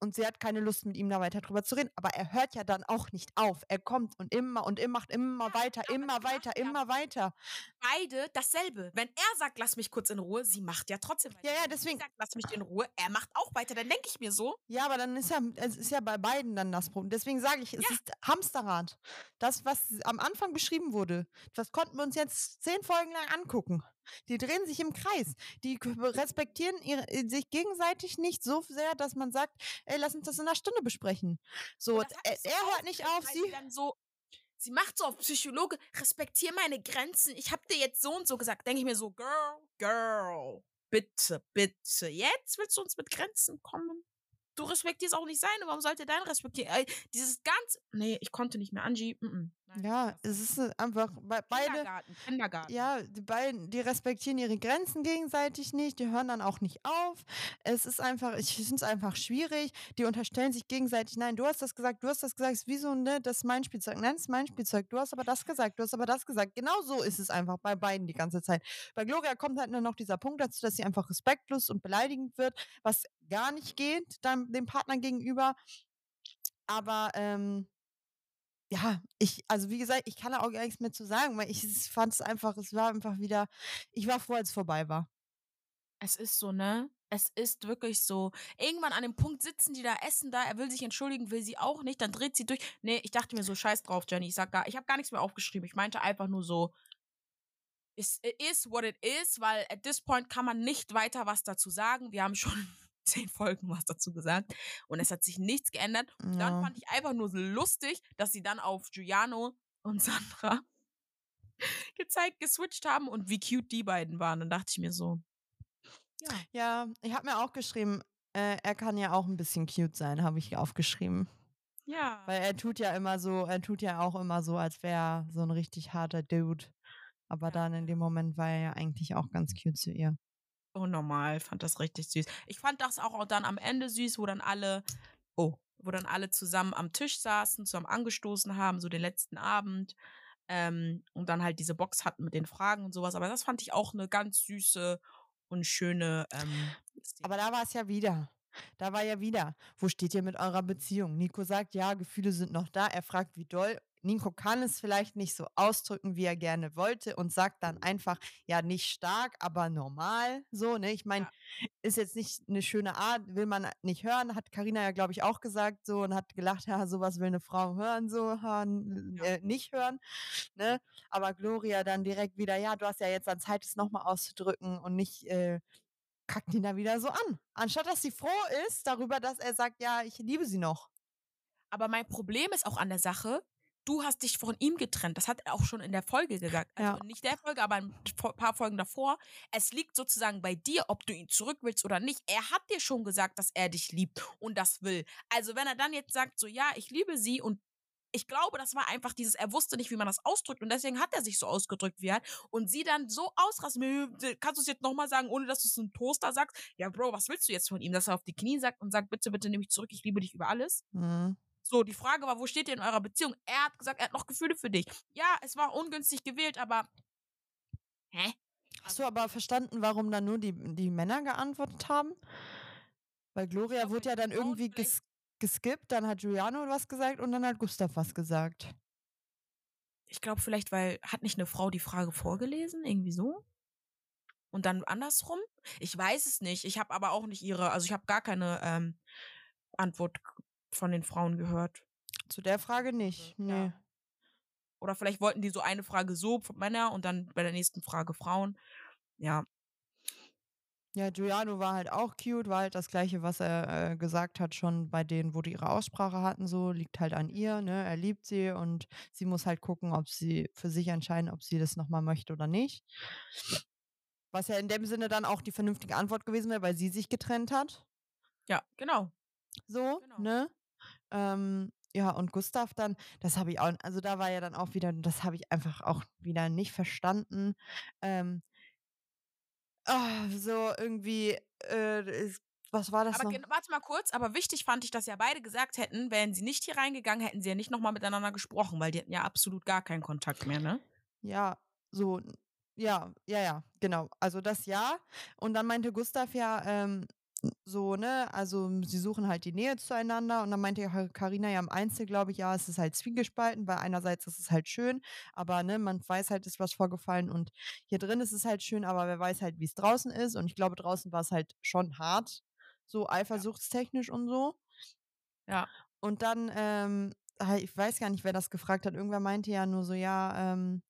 Und sie hat keine Lust, mit ihm da weiter drüber zu reden. Aber er hört ja dann auch nicht auf. Er kommt und immer und immer macht immer weiter, immer weiter, immer weiter. Beide dasselbe. Wenn er sagt, lass mich kurz in Ruhe, sie macht ja trotzdem weiter. Ja, ja, deswegen- sagt, lass mich in Ruhe, er macht auch weiter. Dann denke ich mir so, Ja, aber dann ist ja, es ist ja bei beiden dann das Problem. Deswegen sage ich, es Ja. ist Hamsterrad. Das, was am Anfang beschrieben wurde, das konnten wir uns jetzt zehn Folgen lang angucken. Die drehen sich im Kreis. Die respektieren ihre, äh, sich gegenseitig nicht so sehr, dass man sagt, ey, lass uns das in einer Stunde besprechen. So, er, so er hört nicht auf sie. so, sie macht so auf Psychologe, respektier meine Grenzen. Ich hab dir jetzt so und so gesagt. Denke ich mir so, Girl, Girl, bitte, bitte. Jetzt willst du uns mit Grenzen kommen? Du respektierst auch nicht seine. Warum sollte dein respektieren? Ey, dieses ganz. Nee, ich konnte nicht mehr. Angie, mm -mm. Nein, Ja, es ist einfach, bei- beide, Kindergarten, Kindergarten. Ja, die beiden, die respektieren ihre Grenzen gegenseitig nicht, die hören dann auch nicht auf. Es ist einfach, ich finde es einfach schwierig. Die unterstellen sich gegenseitig, nein, du hast das gesagt, du hast das gesagt, es ist wie so, ne, das ist mein Spielzeug, nein, das ist mein Spielzeug, du hast aber das gesagt, du hast aber das gesagt. Genau so ist es einfach bei beiden die ganze Zeit. Bei Gloria kommt halt nur noch dieser Punkt dazu, dass sie einfach respektlos und beleidigend wird, was gar nicht geht, dann dem Partner gegenüber. Aber, ähm, ja, ich, also wie gesagt, ich kann da auch gar nichts mehr zu sagen, weil ich fand es einfach, es war einfach wieder, ich war froh, als es vorbei war. Es ist so, ne? Es ist wirklich so. Irgendwann an dem Punkt sitzen die da, essen da, er will sich entschuldigen, will sie auch nicht, dann dreht sie durch. Nee, ich dachte mir so, scheiß drauf, Jenny. Ich sag gar, ich habe gar nichts mehr aufgeschrieben. Ich meinte einfach nur so, it is what it is, weil at this point kann man nicht weiter was dazu sagen. Wir haben schon zehn Folgen was dazu gesagt und es hat sich nichts geändert. Dann Ja. fand ich einfach nur so lustig, dass sie dann auf Giuliano und Sandra (laughs) gezeigt, geswitcht haben und wie cute die beiden waren. Dann dachte ich mir so, ja. Ja, ich habe mir auch geschrieben, äh, er kann ja auch ein bisschen cute sein, habe ich aufgeschrieben. Ja. Weil er tut ja immer so, er tut ja auch immer so, als wäre er so ein richtig harter Dude. Aber Ja, dann in dem Moment war er ja eigentlich auch ganz cute zu ihr. Oh, normal, fand das richtig süß. Ich fand das auch dann am Ende süß, wo dann alle, oh, wo dann alle zusammen am Tisch saßen, zusammen angestoßen haben, so den letzten Abend. Ähm, und dann halt diese Box hatten mit den Fragen und sowas. Aber das fand ich auch eine ganz süße und schöne. Ähm. Aber da war es ja wieder. Da war ja wieder. Wo steht ihr mit eurer Beziehung? Nico sagt, ja, Gefühle sind noch da. Er fragt, wie doll. Nico kann es vielleicht nicht so ausdrücken, wie er gerne wollte und sagt dann einfach, ja, nicht stark, aber normal. So, ne? Ich meine, ist jetzt nicht eine schöne Art, will man nicht hören, hat Karina ja, glaube ich, auch gesagt so und hat gelacht, ja, sowas will eine Frau hören, so hören, Ja. äh, nicht hören. Ne? Aber Gloria dann direkt wieder, ja, du hast ja jetzt an Zeit, es nochmal auszudrücken und nicht äh, kackt ihn da wieder so an. Anstatt dass sie froh ist darüber, dass er sagt, ja, ich liebe sie noch. Aber mein Problem ist auch an der Sache, du hast dich von ihm getrennt. Das hat er auch schon in der Folge gesagt. Also Ja. nicht der Folge, aber ein paar Folgen davor. Es liegt sozusagen bei dir, ob du ihn zurück willst oder nicht. Er hat dir schon gesagt, dass er dich liebt und das will. Also wenn er dann jetzt sagt, so ja, ich liebe sie und ich glaube, das war einfach dieses, er wusste nicht, wie man das ausdrückt und deswegen hat er sich so ausgedrückt, wie er hat. Und sie dann so ausrasten, "Äh, kannst du es jetzt nochmal sagen, ohne dass du es einem Toaster sagst? Ja, Bro, was willst du jetzt von ihm? Dass er auf die Knie sagt und sagt, bitte, bitte nimm mich zurück, ich liebe dich über alles? Mhm. So, die Frage war, wo steht ihr in eurer Beziehung? Er hat gesagt, er hat noch Gefühle für dich. Ja, es war ungünstig gewählt, aber. Hä? Hast du aber verstanden, warum dann nur die, die Männer geantwortet haben? Weil Gloria glaub, wurde ja dann irgendwie ges geskippt, dann hat Giuliano was gesagt und dann hat Gustav was gesagt. Ich glaube, vielleicht, weil, hat nicht eine Frau die Frage vorgelesen? Irgendwie so? Und dann andersrum? Ich weiß es nicht. Ich habe aber auch nicht ihre, also ich habe gar keine ähm, Antwort von den Frauen gehört. Zu der Frage nicht. Ja. Nee. Oder vielleicht wollten die so eine Frage so von Männer und dann bei der nächsten Frage Frauen. Ja. Ja, Giuliano war halt auch cute, war halt das gleiche, was er äh, gesagt hat, schon bei denen, wo die ihre Aussprache hatten, so, liegt halt an ihr, ne? Er liebt sie und sie muss halt gucken, ob sie für sich entscheiden, ob sie das nochmal möchte oder nicht. Was ja in dem Sinne dann auch die vernünftige Antwort gewesen wäre, weil sie sich getrennt hat. Ja, genau. So, Genau. ne? Ähm, ja, und Gustav dann, das habe ich auch, also da war ja dann auch wieder, das habe ich einfach auch wieder nicht verstanden. Ähm, ah, so irgendwie, äh, ist, was war das Aber noch? warte mal kurz, aber wichtig fand ich, dass ja beide gesagt hätten, wären sie nicht hier reingegangen, hätten sie ja nicht nochmal miteinander gesprochen, weil die hatten ja absolut gar keinen Kontakt mehr, ne? Ja, so, ja, ja, ja, genau. Also das ja. Und dann meinte Gustav ja, ähm, so, ne, also sie suchen halt die Nähe zueinander. Und dann meinte ja Carina ja im Einzel, glaube ich, ja, es ist halt zwiegespalten, weil einerseits ist es halt schön, aber ne, man weiß halt, ist was vorgefallen und hier drin ist es halt schön, aber wer weiß halt, wie es draußen ist. Und ich glaube, draußen war es halt schon hart, so eifersuchtstechnisch und so. Ja. Und dann, ähm, ich weiß gar nicht, wer das gefragt hat, irgendwer meinte ja nur so, ja, ähm,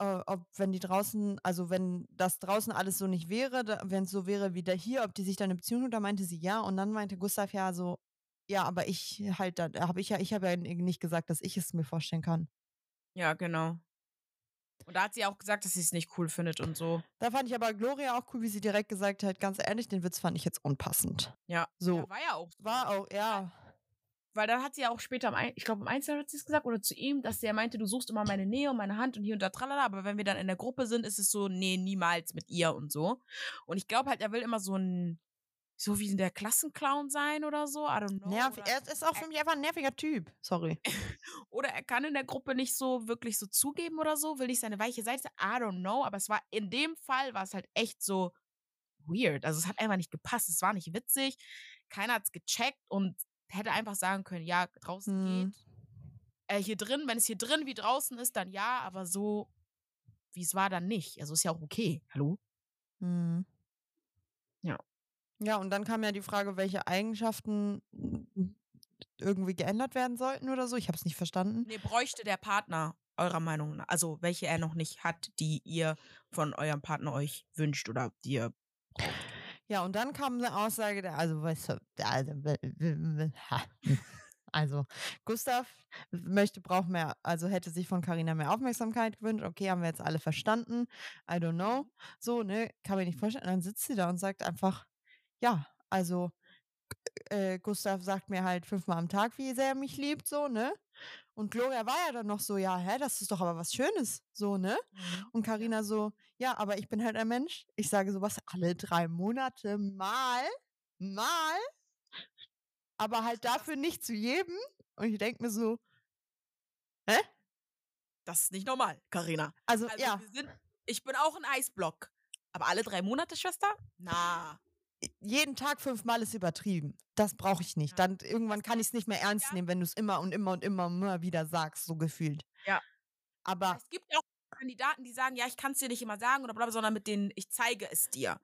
äh, ob wenn die draußen, also wenn das draußen alles so nicht wäre, wenn es so wäre wie da hier, ob die sich dann eine Beziehung und da meinte sie ja und dann meinte Gustav ja so, ja, aber ich halt, da habe ich ja, ich habe ja nicht gesagt, dass ich es mir vorstellen kann. Ja, genau. Und da hat sie auch gesagt, dass sie es nicht cool findet und so. Da fand ich aber Gloria auch cool, wie sie direkt gesagt hat, ganz ehrlich, den Witz fand ich jetzt unpassend. Ja. So. Ja, war ja auch. so. War auch, ja. Weil dann hat sie ja auch später, ich glaube im Einzelnen hat sie es gesagt, oder zu ihm, dass der meinte, du suchst immer meine Nähe und meine Hand und hier und da tralala, aber wenn wir dann in der Gruppe sind, ist es so, nee, niemals mit ihr und so. Und ich glaube halt, er will immer so ein, so wie der Klassenclown sein oder so, I don't know. Nerv, er ist auch für mich einfach ein nerviger Typ. Sorry. (laughs) oder er kann in der Gruppe nicht so wirklich so zugeben oder so, will nicht seine weiche Seite, I don't know, aber es war, in dem Fall war es halt echt so weird. Also es hat einfach nicht gepasst, es war nicht witzig, keiner hat's gecheckt und hätte einfach sagen können, ja, draußen Hm. geht. Äh, hier drin, wenn es hier drin wie draußen ist, dann ja, aber so, wie es war, dann nicht. Also ist ja auch okay. Hallo? Hm. Ja. Ja, und dann kam ja die Frage, welche Eigenschaften irgendwie geändert werden sollten oder so. Ich habe es nicht verstanden. Nee, bräuchte der Partner eurer Meinung nach, also welche er noch nicht hat, die ihr von eurem Partner euch wünscht oder die ihr Ja, und dann kam eine Aussage, der, also, weißt du, der- also, Gustav möchte, braucht mehr, also hätte sich von Carina mehr Aufmerksamkeit gewünscht. Okay, haben wir jetzt alle verstanden. I don't know. So, ne, kann mir nicht vorstellen. Und dann sitzt sie da und sagt einfach, ja, also äh, Gustav sagt mir halt fünfmal am Tag, wie sehr er mich liebt, so, ne? Und Gloria war ja dann noch so, ja, hä, das ist doch aber was Schönes, so, ne? Und Karina so, ja, aber ich bin halt ein Mensch. Ich sage sowas alle drei Monate mal, mal, aber halt dafür nicht zu jedem. Und ich denke mir so, Das ist nicht normal, Karina. also, Also ja, sind, ich bin auch ein Eisblock. Aber alle drei Monate, Schwester? Na. jeden Tag fünfmal ist übertrieben. Das brauche ich nicht. Dann irgendwann kann ich es nicht mehr ernst nehmen, wenn du es immer und immer und immer und immer wieder sagst, so gefühlt. Ja. Aber Es gibt auch Kandidaten, die sagen, ja, ich kann es dir nicht immer sagen oder bla, sondern mit denen ich zeige es dir.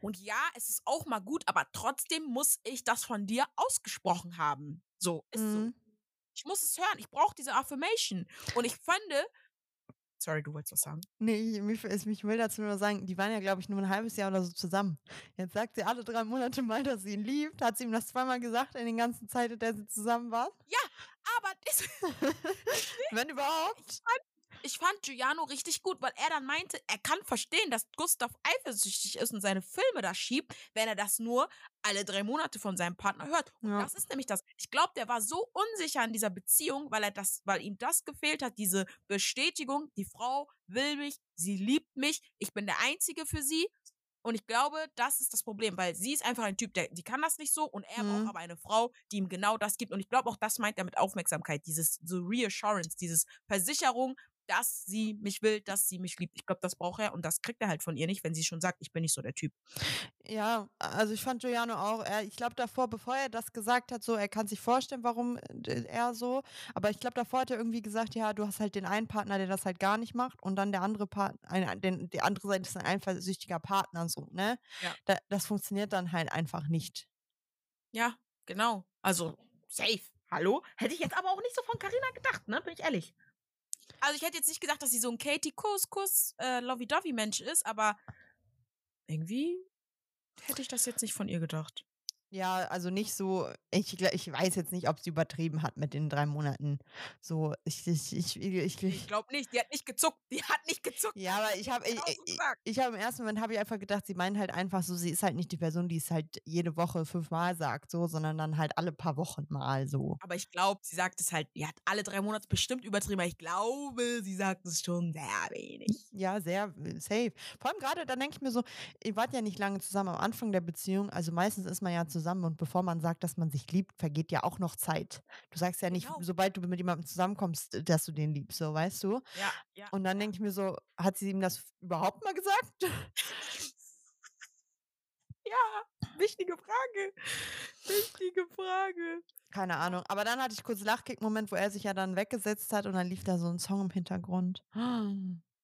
Und ja, es ist auch mal gut, aber trotzdem muss ich das von dir ausgesprochen haben. So, ist so. Mhm. Ich muss es hören. Ich brauche diese Affirmation. Und ich finde, sorry, du wolltest was sagen. Nee, ich, mich, ich will dazu nur sagen, die waren ja, glaube ich, nur ein halbes Jahr oder so zusammen. Jetzt sagt sie alle drei Monate mal, dass sie ihn liebt. Hat sie ihm das zweimal gesagt in den ganzen Zeit, in der sie zusammen waren? Aber das, (laughs) Wenn (laughs) überhaupt. ich fand Giuliano richtig gut, weil er dann meinte, er kann verstehen, dass Gustav eifersüchtig ist und seine Filme da schiebt, wenn er das nur alle drei Monate von seinem Partner hört. Und Ja. das ist nämlich das. Ich glaube, der war so unsicher in dieser Beziehung, weil er das, weil ihm das gefehlt hat, diese Bestätigung, die Frau will mich, sie liebt mich, ich bin der Einzige für sie. Und ich glaube, das ist das Problem, weil sie ist einfach ein Typ, der, die kann das nicht so und er Mhm. braucht aber eine Frau, die ihm genau das gibt. Und ich glaube auch, das meint er mit Aufmerksamkeit, dieses so Reassurance, dieses Versicherung, dass sie mich will, dass sie mich liebt. Ich glaube, das braucht er und das kriegt er halt von ihr nicht, wenn sie schon sagt, ich bin nicht so der Typ. Ja, also ich fand Giuliano auch, er, ich glaube davor, bevor er das gesagt hat, so, er kann sich vorstellen, warum äh, er so, aber ich glaube davor hat er irgendwie gesagt, ja, du hast halt den einen Partner, der das halt gar nicht macht und dann der andere Partner, den, die andere Seite ist ein eifersüchtiger Partner, so, ne? Ja. Da, das funktioniert dann halt einfach nicht. Ja, genau. Also, safe. Hallo? Hätte ich jetzt aber auch nicht so von Carina gedacht, ne? Bin ich ehrlich. Also, ich hätte jetzt nicht gesagt, dass sie so ein Katie Kuss, äh, Lovey-Dovey-Mensch ist, aber irgendwie hätte ich das jetzt nicht von ihr gedacht. Ja, also nicht so, ich, ich weiß jetzt nicht, ob sie übertrieben hat mit den drei Monaten. So, ich, ich, ich, ich, Ich glaube nicht, die hat nicht gezuckt. Die hat nicht gezuckt. ja, aber ich habe, ich, ich, ich habe im ersten Moment habe ich einfach gedacht, sie meinen halt einfach so, sie ist halt nicht die Person, die es halt jede Woche fünfmal sagt, so, sondern dann halt alle paar Wochen mal so. Aber ich glaube, sie sagt es halt, die hat alle drei Monate bestimmt übertrieben, aber ich glaube, sie sagt es schon sehr wenig. Ja, sehr äh, safe. Vor allem gerade, dann denke ich mir so, ihr wart ja nicht lange zusammen am Anfang der Beziehung, also meistens ist man ja zusammen und bevor man sagt, dass man sich liebt, vergeht ja auch noch Zeit. Du sagst ja nicht, Genau. sobald du mit jemandem zusammenkommst, äh, dass du den liebst, so, weißt du? Ja, ja. Und dann denke ich mir so, hat sie ihm das überhaupt mal gesagt? (laughs) ja, wichtige Frage. Wichtige Frage. Keine Ahnung. Aber dann hatte ich kurz Lachkick-Moment, wo er sich ja dann weggesetzt hat und dann lief da so ein Song im Hintergrund.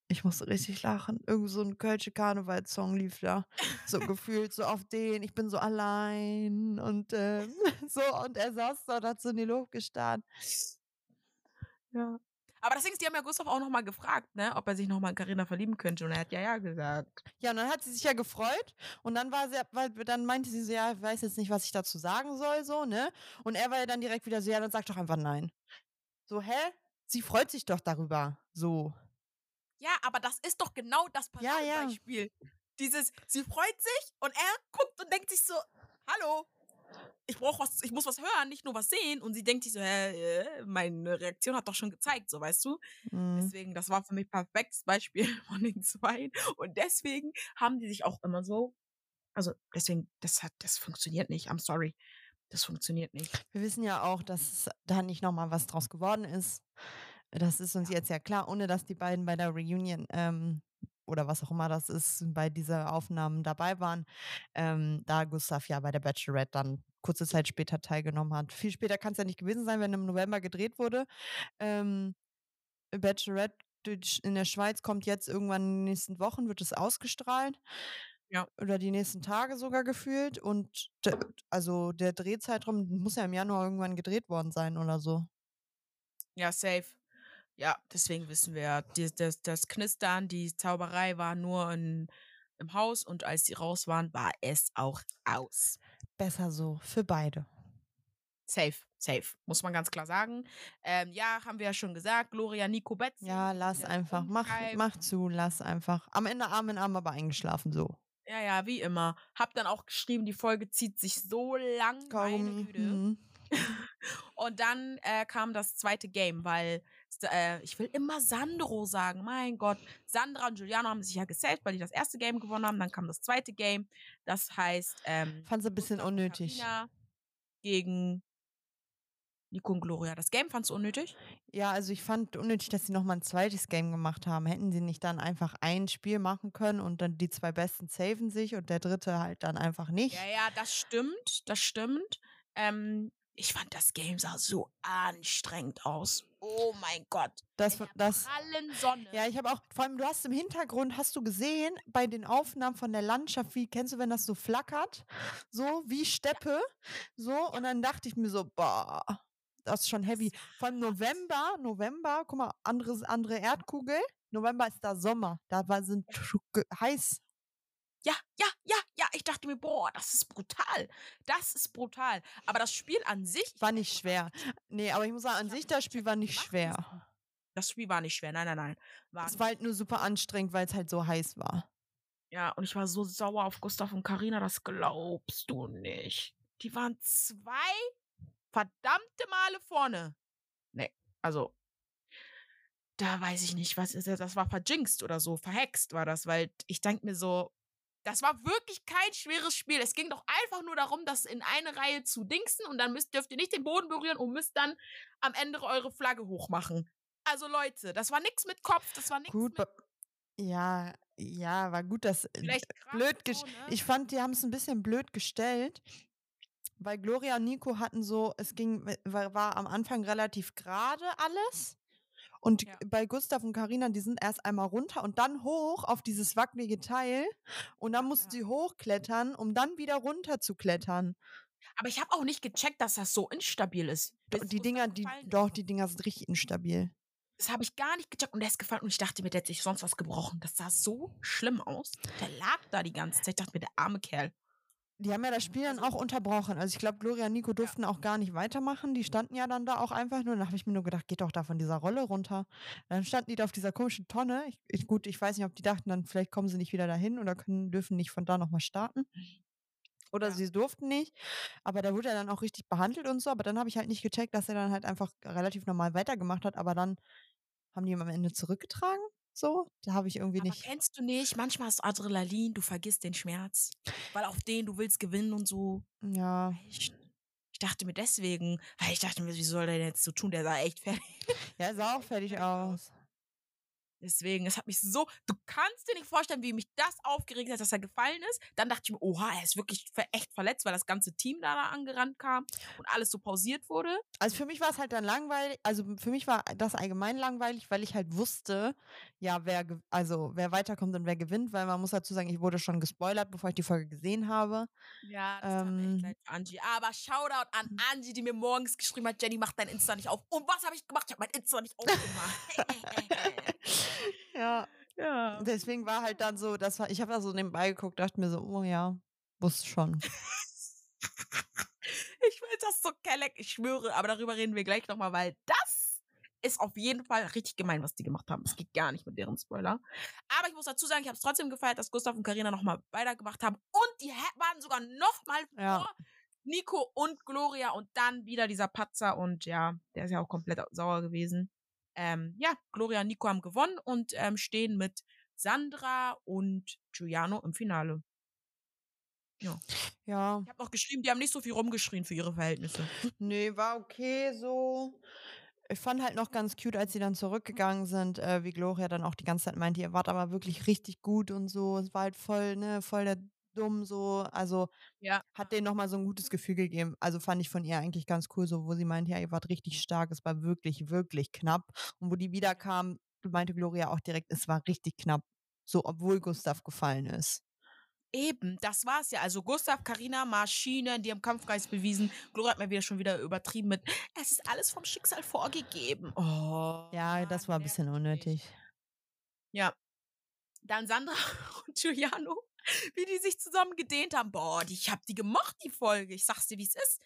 Ich musste richtig lachen. Irgend so ein Kölsche Karnevalssong lief da. So (laughs) gefühlt, so auf den, ich bin so allein und ähm, (laughs) so, und er saß da und hat so in die Luft gestarrt. Ja. Aber das Ding ist, die haben ja Gustav auch nochmal gefragt, ne, ob er sich nochmal in Carina verlieben könnte. Und er hat ja ja gesagt. Ja, und dann hat sie sich ja gefreut und dann war sie, weil dann meinte sie so, ja, ich weiß jetzt nicht, was ich dazu sagen soll, so, ne? Und er war ja dann direkt wieder so, ja, dann sag doch einfach nein. So, hä? Sie freut sich doch darüber. So. Ja, aber das ist doch genau das Ja, ja. Paradebeispiel. Dieses, sie freut sich und er guckt und denkt sich so, hallo, ich brauche was, ich muss was hören, nicht nur was sehen. Und sie denkt sich so, hä, äh, meine Reaktion hat doch schon gezeigt, so weißt du. Mhm. Deswegen, das war für mich perfektes Beispiel (laughs) von den zwei. Und deswegen haben die sich auch immer so, also deswegen, das hat, das funktioniert nicht. I'm sorry. Das funktioniert nicht. Wir wissen ja auch, dass da nicht nochmal was draus geworden ist. Das ist uns jetzt ja klar, ohne dass die beiden bei der Reunion ähm, oder was auch immer das ist, bei dieser Aufnahmen dabei waren, ähm, da Gustav ja bei der Bachelorette dann kurze Zeit später teilgenommen hat. Viel später kann es ja nicht gewesen sein, wenn im November gedreht wurde. Ähm, Bachelorette in der Schweiz kommt jetzt irgendwann in den nächsten Wochen, wird es ausgestrahlt. Ja. Oder die nächsten Tage sogar gefühlt. Und de, also der Drehzeitraum muss ja im Januar irgendwann gedreht worden sein oder so. Ja, safe. Ja, deswegen wissen wir, die, das, das Knistern, die Zauberei war nur in, im Haus und als die raus waren, war es auch aus. Besser so, für beide. Safe, safe, muss man ganz klar sagen. Ähm, ja, haben wir ja schon gesagt, Gloria Nico Betz. Ja, lass einfach, mach, mach zu, lass einfach. Am Ende Arm in Arm aber eingeschlafen, so. Ja, ja, wie immer. Hab dann auch geschrieben, die Folge zieht sich so lang. Meine Güte. Mhm. (laughs) Und dann äh, kam das zweite Game, weil äh, ich will immer Sandro sagen. Mein Gott. Sandra und Giuliano haben sich ja gesaved, weil die das erste Game gewonnen haben. Dann kam das zweite Game. Das heißt. Ähm, Fand sie ein bisschen Gustav unnötig. Gegen Nico und Gloria. Das Game fandst du unnötig? Ja, also ich fand unnötig, dass sie nochmal ein zweites Game gemacht haben. Hätten sie nicht dann einfach ein Spiel machen können und dann die zwei Besten saven sich und der dritte halt dann einfach nicht. Ja, ja, das stimmt. Das stimmt. Ähm, ich fand das Game sah so anstrengend aus. Oh mein Gott. Das, In der das, Sonne. ja, ich habe auch, vor allem, du hast im Hintergrund, hast du gesehen, bei den Aufnahmen von der Landschaft, wie, kennst du, wenn das so flackert? So, wie Steppe. So, und dann dachte ich mir so, boah, das ist schon heavy. Allem November, November, guck mal, andere, andere Erdkugel. November ist da Sommer. Da war, sind heiß. Ja, ja, ja, ja. Ich dachte mir, boah, das ist brutal. Das ist brutal. Aber das Spiel an sich. ich War nicht schwer. Nee, aber ich muss sagen, an sich, das Spiel war nicht schwer. Das Spiel war nicht schwer. Nein, nein, nein. War Es war halt nur super anstrengend, weil es halt so heiß war. Ja, und ich war so sauer auf Gustav und Karina, das glaubst du nicht. Die waren zwei verdammte Male vorne. Nee, also da weiß ich nicht, was ist das? Das war verjinxt oder so, verhext war das, weil ich denke mir so, das war wirklich kein schweres Spiel. Es ging doch einfach nur darum, das in eine Reihe zu dingsen und dann müsst, dürft ihr nicht den Boden berühren und müsst dann am Ende eure Flagge hochmachen. Also Leute, das war nix mit Kopf, das war nix Gut, mit ja, ja, war gut, dass vielleicht Kraft blöd so, ne? Ich fand, die haben es ein bisschen blöd gestellt, weil Gloria und Nico hatten so, es ging, war, war am Anfang relativ gerade alles. Und Ja. bei Gustav und Karina, die sind erst einmal runter und dann hoch auf dieses wackelige Teil. Und dann mussten ja. sie hochklettern, um dann wieder runter zu klettern. Aber ich habe auch nicht gecheckt, dass das so instabil ist. Do- bis Die Dinger, die, doch, die Dinger sind richtig instabil. Das habe ich gar nicht gecheckt und der ist gefallen und ich dachte mir, der hat sich sonst was gebrochen. Das sah so schlimm aus. Der lag da die ganze Zeit. Ich dachte mir, der arme Kerl. Die haben ja das Spiel dann auch Also- unterbrochen. Also ich glaube, Gloria und Nico durften auch gar nicht weitermachen. Die standen ja dann da auch einfach nur. Dann habe ich mir nur gedacht, geht doch da von dieser Rolle runter. Dann standen die da auf dieser komischen Tonne. Ich, ich, gut, ich weiß nicht, ob die dachten, dann vielleicht kommen sie nicht wieder dahin oder können, dürfen nicht von da nochmal starten. Oder Ja. sie durften nicht. Aber da wurde er dann auch richtig behandelt und so. Aber dann habe ich halt nicht gecheckt, dass er dann halt einfach relativ normal weitergemacht hat. Aber dann haben die ihn am Ende zurückgetragen. So, da habe ich irgendwie Aber nicht. kennst du nicht, manchmal ist Adrenalin, du vergisst den Schmerz. Weil auf den du willst gewinnen und so. Ja. Ich, ich dachte mir deswegen, weil ich dachte mir, wie soll der denn jetzt so tun? Der sah echt (laughs) fertig. Ja, er sah auch fertig aus. Deswegen, es hat mich so, du kannst dir nicht vorstellen, wie mich das aufgeregt hat, dass er gefallen ist. Dann dachte ich mir, oha, er ist wirklich echt verletzt, weil das ganze Team da, da angerannt kam und alles so pausiert wurde. Also für mich war es halt dann langweilig, also für mich war das allgemein langweilig, weil ich halt wusste, ja, wer, also wer weiterkommt und wer gewinnt, weil man muss dazu sagen, ich wurde schon gespoilert, bevor ich die Folge gesehen habe. Ja, das ähm, leid für Angie. Aber Shoutout an hm. Angie, die mir morgens geschrieben hat, Jenny, mach dein Insta nicht auf. Und was habe ich gemacht? Ich habe mein Insta nicht aufgemacht. (laughs) (laughs) (laughs) ja. Ja. Deswegen war halt dann so, das war, ich habe da so nebenbei geguckt, dachte mir so, oh ja, wusste schon. (laughs) ich will das so kelleck, ich schwöre, aber darüber reden wir gleich nochmal, weil das ist auf jeden Fall richtig gemein, was die gemacht haben. Es geht gar nicht mit deren Spoiler. Aber ich muss dazu sagen, ich habe es trotzdem gefeiert, dass Gustav und Karina nochmal weitergemacht haben. Und die waren sogar nochmal ja. vor Nico und Gloria und dann wieder dieser Patzer und ja, der ist ja auch komplett sauer gewesen ähm, ja, Gloria und Nico haben gewonnen und ähm, stehen mit Sandra und Giuliano im Finale. Ja. Ja. Ich habe auch geschrieben, die haben nicht so viel rumgeschrien für ihre Verhältnisse. Nee, war okay so. Ich fand halt noch ganz cute, als sie dann zurückgegangen sind, äh, wie Gloria dann auch die ganze Zeit meinte, ihr wart aber wirklich richtig gut und so. Es war halt voll, ne, voll der dumm so. Also ja. hat denen nochmal so ein gutes Gefühl gegeben. Also fand ich von ihr eigentlich ganz cool, so wo sie meinte, ja, ihr wart richtig stark, es war wirklich, wirklich knapp. Und wo die wiederkam, meinte Gloria auch direkt, es war richtig knapp. So, obwohl Gustav gefallen ist. Eben, das war's ja. Also Gustav, Karina, Maschine, die haben Kampfgeist bewiesen. Gloria hat mir wieder schon wieder übertrieben mit, es ist alles vom Schicksal vorgegeben. Oh. Ja, das war ein bisschen unnötig. Ja. Dann Sandra (laughs) und Giuliano wie die sich zusammen gedehnt haben. Boah, die, ich hab die gemocht, die Folge. Ich sag's dir, wie es ist.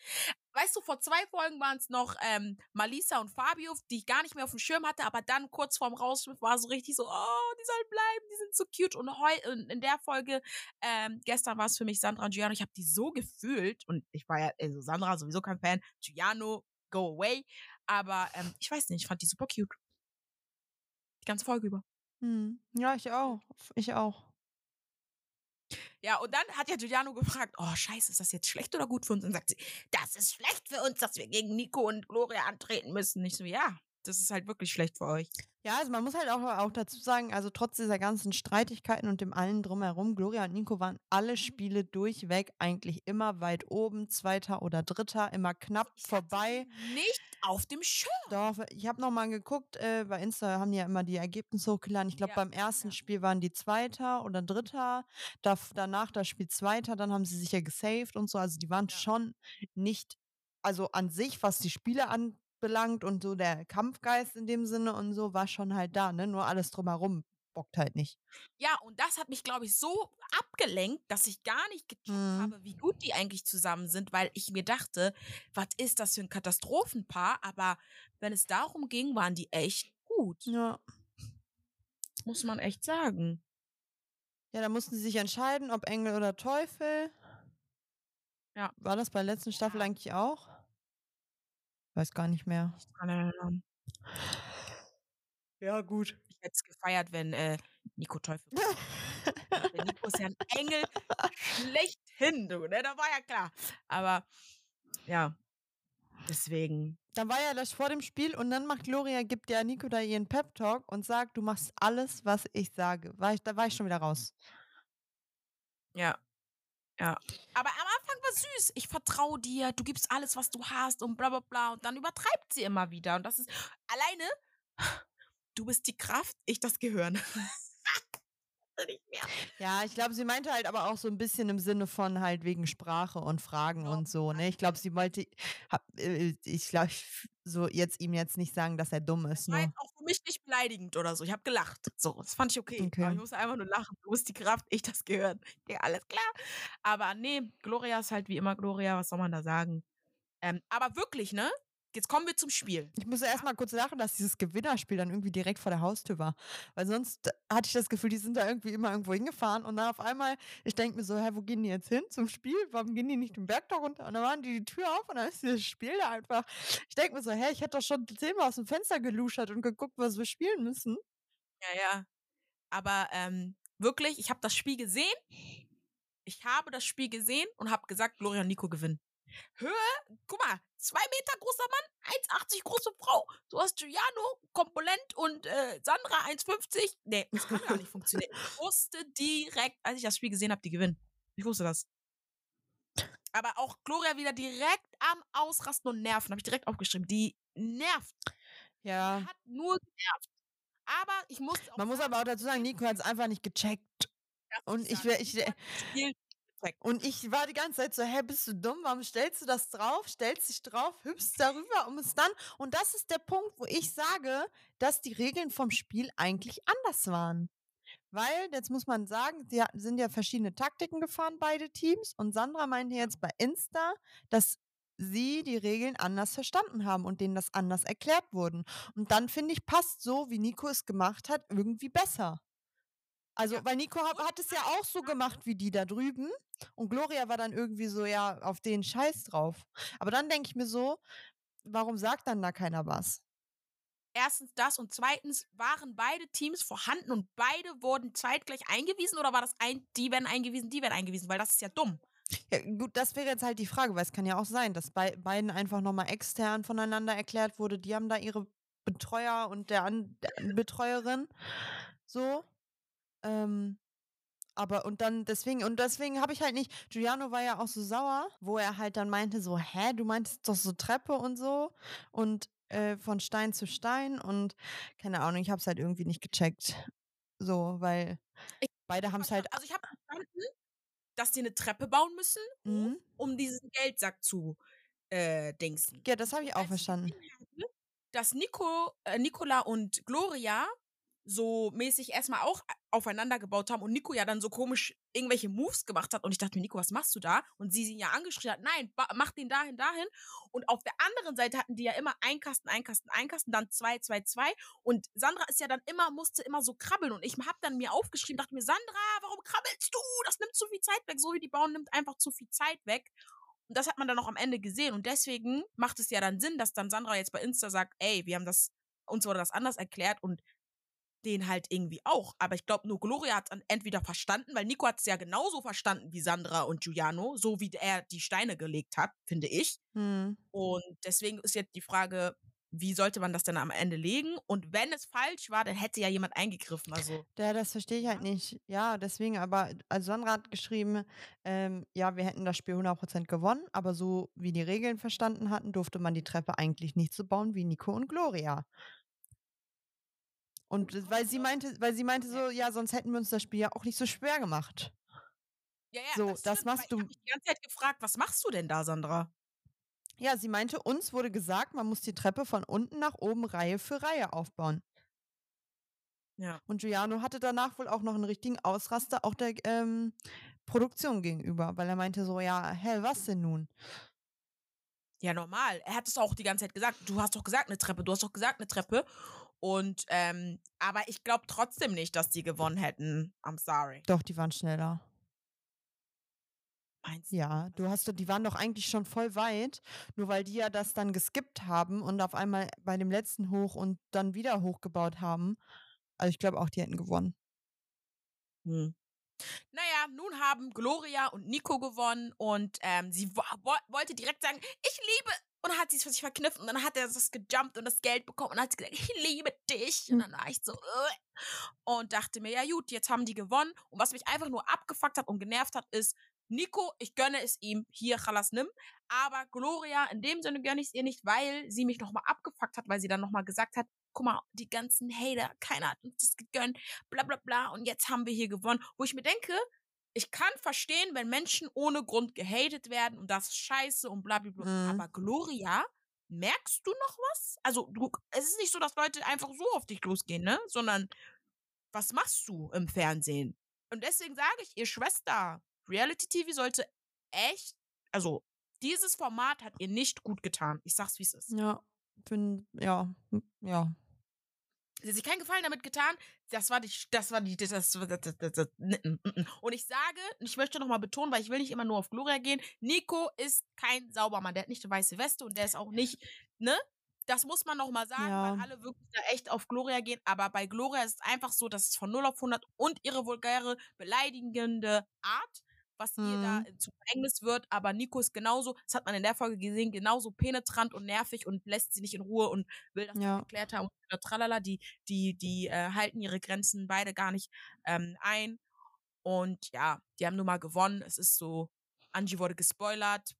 Weißt du, vor zwei Folgen waren es noch ähm, Malisa und Fabio, die ich gar nicht mehr auf dem Schirm hatte, aber dann kurz vorm Rausschmiss war so richtig so, oh, die sollen bleiben, die sind so cute. Und heu in der Folge, ähm, gestern war es für mich Sandra und Giuliano, ich habe die so gefühlt und ich war ja, also Sandra sowieso kein Fan, Giuliano, go away. Aber ähm, ich weiß nicht, ich fand die super cute. Die ganze Folge über. Hm. Ja, ich auch. Ich auch. Ja, und dann hat ja Giuliano gefragt, oh scheiße, ist das jetzt schlecht oder gut für uns? Und sagt sie, das ist schlecht für uns, dass wir gegen Nico und Gloria antreten müssen. Nicht so, ja, das ist halt wirklich schlecht für euch. Ja, also man muss halt auch, auch dazu sagen, also trotz dieser ganzen Streitigkeiten und dem allen drumherum, Gloria und Nico waren alle Spiele durchweg eigentlich immer weit oben, zweiter oder dritter, immer knapp ich vorbei. Nicht auf dem Schirm. Doch, ich habe nochmal geguckt, äh, bei Insta haben die ja immer die Ergebnisse hochgeladen. Ich glaube, ja, beim ersten ja. Spiel waren die Zweiter oder Dritter, da, danach das Spiel Zweiter, dann haben sie sich ja gesaved und so. Also die waren ja. schon nicht also an sich, was die Spiele an, belangt und so der Kampfgeist in dem Sinne und so war schon halt da, ne? Nur alles drumherum bockt halt nicht. Ja, und das hat mich, glaube ich, so abgelenkt, dass ich gar nicht gecheckt mhm. habe, wie gut die eigentlich zusammen sind, weil ich mir dachte, was ist das für ein Katastrophenpaar? Aber wenn es darum ging, waren die echt gut. Ja. Muss man echt sagen. Ja, da mussten sie sich entscheiden, ob Engel oder Teufel. Ja. War das bei der letzten Staffel eigentlich auch? Weiß gar nicht mehr. Ich kann erinnern. Ja, gut. Ich hätte es gefeiert, wenn äh, Nico Teufel. (laughs) Nico ist ja ein Engel schlechthin, du, ne? Da war ja klar. Aber ja, deswegen. Dann war ja das vor dem Spiel und dann macht Gloria, gibt ja Nico da ihren Pep-Talk und sagt, du machst alles, was ich sage. War ich, da war ich schon wieder raus. Ja, ja. Aber am Anfang war süß. Ich vertraue dir, du gibst alles, was du hast und bla bla bla. Und dann übertreibt sie immer wieder. Und das ist alleine, du bist die Kraft, ich das Gehirn. (laughs) nicht mehr. Ja, ich glaube, sie meinte halt aber auch so ein bisschen im Sinne von halt wegen Sprache und Fragen oh, und so, ne? Ich glaube, sie wollte, hab, äh, ich glaube, so jetzt ihm jetzt nicht sagen, dass er dumm ist. Das war jetzt auch für mich nicht beleidigend oder so. Ich habe gelacht. So, das fand ich okay. okay. Aber ich musste einfach nur lachen. Du bist die Kraft, ich das gehört. (laughs) Ja, alles klar. Aber nee, Gloria ist halt wie immer Gloria. Was soll man da sagen? Ähm, aber wirklich, ne? Jetzt kommen wir zum Spiel. Ich muss ja erstmal kurz lachen, dass dieses Gewinnerspiel dann irgendwie direkt vor der Haustür war. Weil sonst hatte ich das Gefühl, die sind da irgendwie immer irgendwo hingefahren und dann auf einmal, ich denke mir so, hä, wo gehen die jetzt hin zum Spiel? Warum gehen die nicht den Berg da runter? Und dann waren die die Tür auf und dann ist dieses Spiel da einfach. Ich denke mir so, hä, ich hätte doch schon zehnmal aus dem Fenster geluschert und geguckt, was wir spielen müssen. Ja, ja. Aber ähm, wirklich, ich habe das Spiel gesehen. Ich habe das Spiel gesehen und habe gesagt, Gloria und Nico gewinnen. Höhe, guck mal, zwei Meter großer Mann, 1,80 große Frau. Du hast Giuliano, Komponent und äh, Sandra 1,50. Nee, das kann gar nicht funktionieren. Ich (laughs) wusste direkt, als ich das Spiel gesehen habe, die gewinnen. Ich wusste das. Aber auch Gloria wieder direkt am Ausrasten und Nerven, habe ich direkt aufgeschrieben. Die nervt. Ja. Die hat nur genervt. Aber ich muss. Man muss aber auch dazu sagen, Nico hat es einfach nicht gecheckt. Und ich, ich, ich, und ich war die ganze Zeit so, hä, bist du dumm? Warum stellst du das drauf? Stellst dich drauf, hüpfst darüber, um es dann. Und das ist der Punkt, wo ich sage, dass die Regeln vom Spiel eigentlich anders waren. Weil, jetzt muss man sagen, sie sind ja verschiedene Taktiken gefahren, beide Teams. Und Sandra meinte jetzt bei Insta, dass sie die Regeln anders verstanden haben und denen das anders erklärt wurden. Und dann finde ich, passt so, wie Nico es gemacht hat, irgendwie besser. Also, weil Nico hat, hat, es ja auch so gemacht wie die da drüben. Und Gloria war dann irgendwie so, ja, auf den Scheiß drauf. Aber dann denke ich mir so, warum sagt dann da keiner was? Erstens das und zweitens waren beide Teams vorhanden und beide wurden zeitgleich eingewiesen oder war das ein, die werden eingewiesen, die werden eingewiesen, weil das ist ja dumm. Ja, gut, das wäre jetzt halt die Frage, weil es kann ja auch sein, dass bei beiden einfach nochmal extern voneinander erklärt wurde, die haben da ihre Betreuer und der, An der Betreuerin so. Ähm, aber und dann deswegen, und deswegen habe ich halt nicht, Giuliano war ja auch so sauer, wo er halt dann meinte, so, hä, du meintest doch so Treppe und so und äh, von Stein zu Stein und keine Ahnung, ich habe es halt irgendwie nicht gecheckt. So, weil ich, beide haben es halt. Also ich habe verstanden, dass die eine Treppe bauen müssen, mhm. um diesen Geldsack zu äh, dingsen. Ja, das habe ich auch verstanden. Dass Nico, äh, Nicola und Gloria so mäßig erstmal auch aufeinander gebaut haben und Nico ja dann so komisch irgendwelche Moves gemacht hat und ich dachte mir, Nico, was machst du da? Und sie ihn ja angeschrien hat, nein, mach den dahin, dahin. Und auf der anderen Seite hatten die ja immer ein Kasten, ein Kasten, ein Kasten, dann zwei, zwei, zwei. Und Sandra ist ja dann immer, musste immer so krabbeln und ich hab dann mir aufgeschrieben, dachte mir, Sandra, warum krabbelst du? Das nimmt zu viel Zeit weg. So wie die bauen, nimmt einfach zu viel Zeit weg. Und das hat man dann auch am Ende gesehen. Und deswegen macht es ja dann Sinn, dass dann Sandra jetzt bei Insta sagt, ey, wir haben das, uns wurde das anders erklärt und den halt irgendwie auch. Aber ich glaube, nur Gloria hat es entweder verstanden, weil Nico hat es ja genauso verstanden wie Sandra und Giuliano, so wie er die Steine gelegt hat, finde ich. Hm. Und deswegen ist jetzt die Frage, wie sollte man das denn am Ende legen? Und wenn es falsch war, dann hätte ja jemand eingegriffen. Also. Ja, das verstehe ich halt nicht. Ja, deswegen, aber also Sandra hat geschrieben, ähm, ja, wir hätten das Spiel 100% gewonnen, aber so wie die Regeln verstanden hatten, durfte man die Treppe eigentlich nicht so bauen wie Nico und Gloria. Und weil sie meinte, weil sie meinte so, ja, sonst hätten wir uns das Spiel ja auch nicht so schwer gemacht. Ja, ja, so, das, das machst du. Ich habe mich die ganze Zeit gefragt, was machst du denn da, Sandra? Ja, sie meinte, uns wurde gesagt, man muss die Treppe von unten nach oben Reihe für Reihe aufbauen. Ja. Und Giuliano hatte danach wohl auch noch einen richtigen Ausraster auch der ähm, Produktion gegenüber, weil er meinte so, ja, hä, was denn nun? Ja, normal. Er hat es auch die ganze Zeit gesagt. Du hast doch gesagt eine Treppe, du hast doch gesagt eine Treppe. Und, ähm, aber ich glaube trotzdem nicht, dass die gewonnen hätten. I'm sorry. Doch, die waren schneller. Meinst du? Ja, du hast, die waren doch eigentlich schon voll weit, nur weil die ja das dann geskippt haben und auf einmal bei dem letzten hoch und dann wieder hochgebaut haben. Also ich glaube auch, die hätten gewonnen. Hm. Naja, nun haben Gloria und Nico gewonnen und ähm, sie wo wollte direkt sagen, ich liebe und dann hat sie es für sich verkniffen und dann hat er das gejumpt und das Geld bekommen und hat sie gesagt, ich liebe dich. Und dann war ich so, äh, und dachte mir, ja gut, jetzt haben die gewonnen. Und was mich einfach nur abgefuckt hat und genervt hat, ist, Nico, ich gönne es ihm, hier, Chalas nimm. Aber Gloria, in dem Sinne gönne ich es ihr nicht, weil sie mich nochmal abgefuckt hat, weil sie dann nochmal gesagt hat, guck mal, die ganzen Hater, keiner hat uns das gegönnt, bla bla bla. Und jetzt haben wir hier gewonnen. Wo ich mir denke, ich kann verstehen, wenn Menschen ohne Grund gehatet werden und das ist scheiße und bla bla bla. Mhm. Aber Gloria, merkst du noch was? Also, du, es ist nicht so, dass Leute einfach so auf dich losgehen, ne? Sondern, was machst du im Fernsehen? Und deswegen sage ich, ihr Schwester, Reality TV sollte echt, also, dieses Format hat ihr nicht gut getan. Ich sag's, wie es ist. Ja, bin, ja, ja. Sie hat sich keinen Gefallen damit getan. Das war die, das war die, das, das, das, das, das, und ich sage, ich möchte nochmal betonen, weil ich will nicht immer nur auf Gloria gehen. Nico ist kein Saubermann. Der hat nicht eine weiße Weste und der ist auch nicht, ne? Das muss man nochmal sagen, ja. weil alle wirklich da echt auf Gloria gehen. Aber bei Gloria ist es einfach so, dass es von 0 auf 100 und ihre vulgäre, beleidigende Art was ihr da Mhm. zu Verhängnis wird, aber Nico ist genauso, das hat man in der Folge gesehen, genauso penetrant und nervig und lässt sie nicht in Ruhe und will das Ja. geklärt haben. Und tralala, die, die, die äh, halten ihre Grenzen beide gar nicht ähm, ein. Und ja, die haben nun mal gewonnen. Es ist so, Angie wurde gespoilert.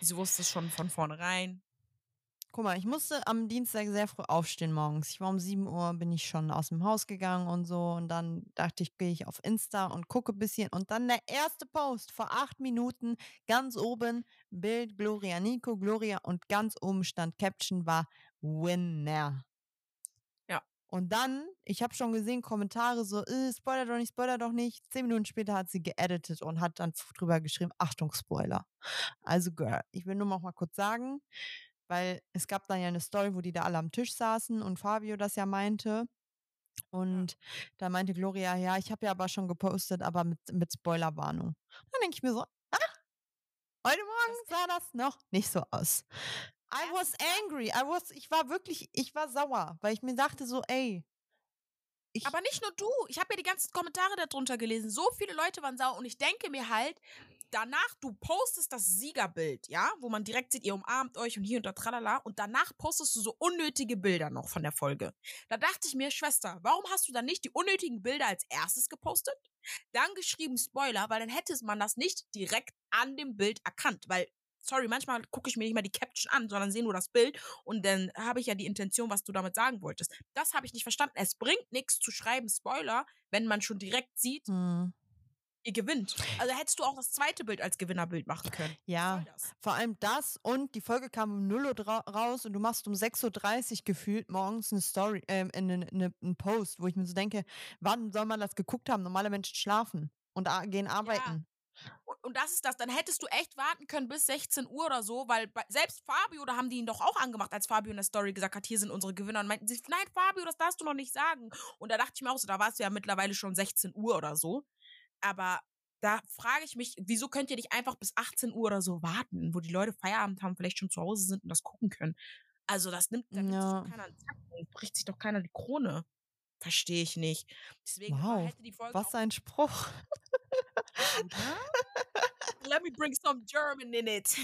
Sie wusste es schon von vornherein. Guck mal, ich musste am Dienstag sehr früh aufstehen morgens. Ich war um 7 Uhr, bin ich schon aus dem Haus gegangen und so. Und dann dachte ich, gehe ich auf Insta und gucke ein bisschen. Und dann der erste Post vor acht Minuten, ganz oben, Bild Gloria Nico, Gloria. Und ganz oben stand Caption war Winner. Ja. Und dann, ich habe schon gesehen, Kommentare so, äh, Spoiler doch nicht, Spoiler doch nicht. Zehn Minuten später hat sie geeditet und hat dann drüber geschrieben, Achtung, Spoiler. Also, Girl, ich will nur noch mal kurz sagen, weil es gab dann ja eine Story, wo die da alle am Tisch saßen und Fabio das ja meinte. Und da meinte Gloria, ja, ich habe ja aber schon gepostet, aber mit, mit Spoilerwarnung. Dann denke ich mir so, ah, heute Morgen sah das noch nicht so aus. I was angry. I was, ich war wirklich, ich war sauer, weil ich mir dachte so, ey. Ich, Aber nicht nur du. Ich habe ja die ganzen Kommentare darunter gelesen. So viele Leute waren sauer und ich denke mir halt, danach, du postest das Siegerbild, ja, wo man direkt sieht, ihr umarmt euch und hier und da tralala und danach postest du so unnötige Bilder noch von der Folge. Da dachte ich mir, Schwester, warum hast du dann nicht die unnötigen Bilder als erstes gepostet? Dann geschrieben Spoiler, weil dann hätte man das nicht direkt an dem Bild erkannt, weil Sorry, manchmal gucke ich mir nicht mal die Caption an, sondern sehe nur das Bild und dann habe ich ja die Intention, was du damit sagen wolltest. Das habe ich nicht verstanden. Es bringt nichts zu schreiben Spoiler, wenn man schon direkt sieht, hm, ihr gewinnt. Also hättest du auch das zweite Bild als Gewinnerbild machen können. Ja, vor allem das und die Folge kam um 0 Uhr raus und du machst um 6.30 Uhr gefühlt morgens eine Story, ähm, eine, eine, einen Post, wo ich mir so denke, wann soll man das geguckt haben? Normale Menschen schlafen und gehen arbeiten. Und, und das ist das. Dann hättest du echt warten können bis 16 Uhr oder so, weil bei, selbst Fabio, da haben die ihn doch auch angemacht, als Fabio in der Story gesagt hat, hier sind unsere Gewinner. Und meinten sie, nein, Fabio, das darfst du noch nicht sagen. Und da dachte ich mir auch so, da war es ja mittlerweile schon 16 Uhr oder so. Aber da frage ich mich, wieso könnt ihr nicht einfach bis 18 Uhr oder so warten, wo die Leute Feierabend haben, vielleicht schon zu Hause sind und das gucken können. Also das nimmt, da nimmt sich Ja. keiner einen Zacken, bricht sich doch keiner die Krone. Verstehe ich nicht. Deswegen Wow, hätte die Folge Was ein Spruch. Let me bring some German in it. (laughs)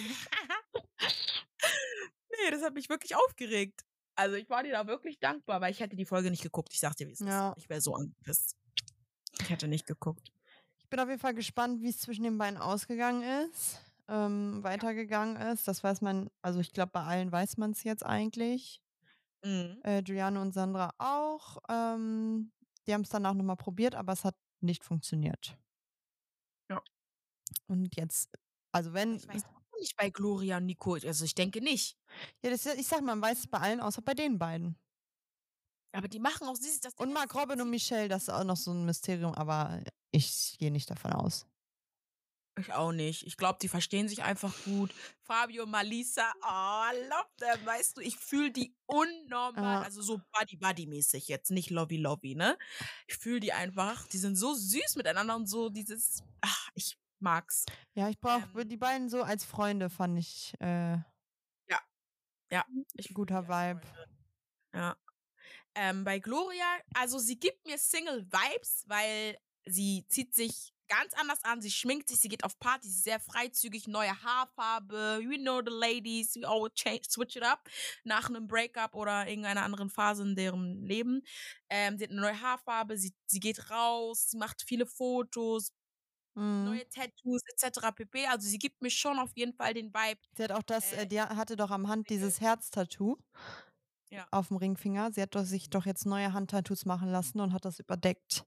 nee, das hat mich wirklich aufgeregt. Also ich war dir da wirklich dankbar, weil ich hätte die Folge nicht geguckt. Ich sag dir, wie es Ja. ist. Ich wäre so angepisst. Ich hätte nicht geguckt. Ich bin auf jeden Fall gespannt, wie es zwischen den beiden ausgegangen ist, ähm, weitergegangen ist. Das weiß man, also ich glaube, bei allen weiß man es jetzt eigentlich. Mhm. Äh, Giuliano und Sandra auch. Ähm, die haben es danach nochmal probiert, aber es hat nicht funktioniert. Ja. Und jetzt, also wenn, Ich weiß auch nicht bei Gloria und Nico. Also ich denke nicht. ja, das, ich sag, man weiß es bei allen, außer bei den beiden. Aber die machen auch sie das. Und Mark Robin und Michelle, das ist auch noch so ein Mysterium, aber ich gehe nicht davon aus. Ich auch nicht. Ich glaube, die verstehen sich einfach gut. Fabio, Malisa, oh, I love them, weißt du, ich fühle die unnormal, Ja. also so Buddy-Buddy-mäßig jetzt, nicht Lovey-Lovey, ne? Ich fühle die einfach, die sind so süß miteinander und so dieses, ach, ich mag's. Ja, ich brauche Ähm. die beiden so als Freunde, fand ich. Äh, Ich fühl Guter die als Vibe. Freunde. Ja. Ähm, bei Gloria, also sie gibt mir Single-Vibes, weil sie zieht sich ganz anders an, sie schminkt sich, sie geht auf Partys, sie ist sehr freizügig, neue Haarfarbe, you know the ladies, we all change, switch it up nach einem Breakup oder irgendeiner anderen Phase in deren Leben. Ähm, sie hat eine neue Haarfarbe, sie, sie geht raus, sie macht viele Fotos, mh. neue Tattoos etc. pp. Also sie gibt mir schon auf jeden Fall den Vibe. Sie hat auch das, Äh, äh, die hatte doch am Hand dieses Herztattoo Ja. auf dem Ringfinger. Sie hat doch sich doch jetzt neue Handtattoos machen lassen und hat das überdeckt.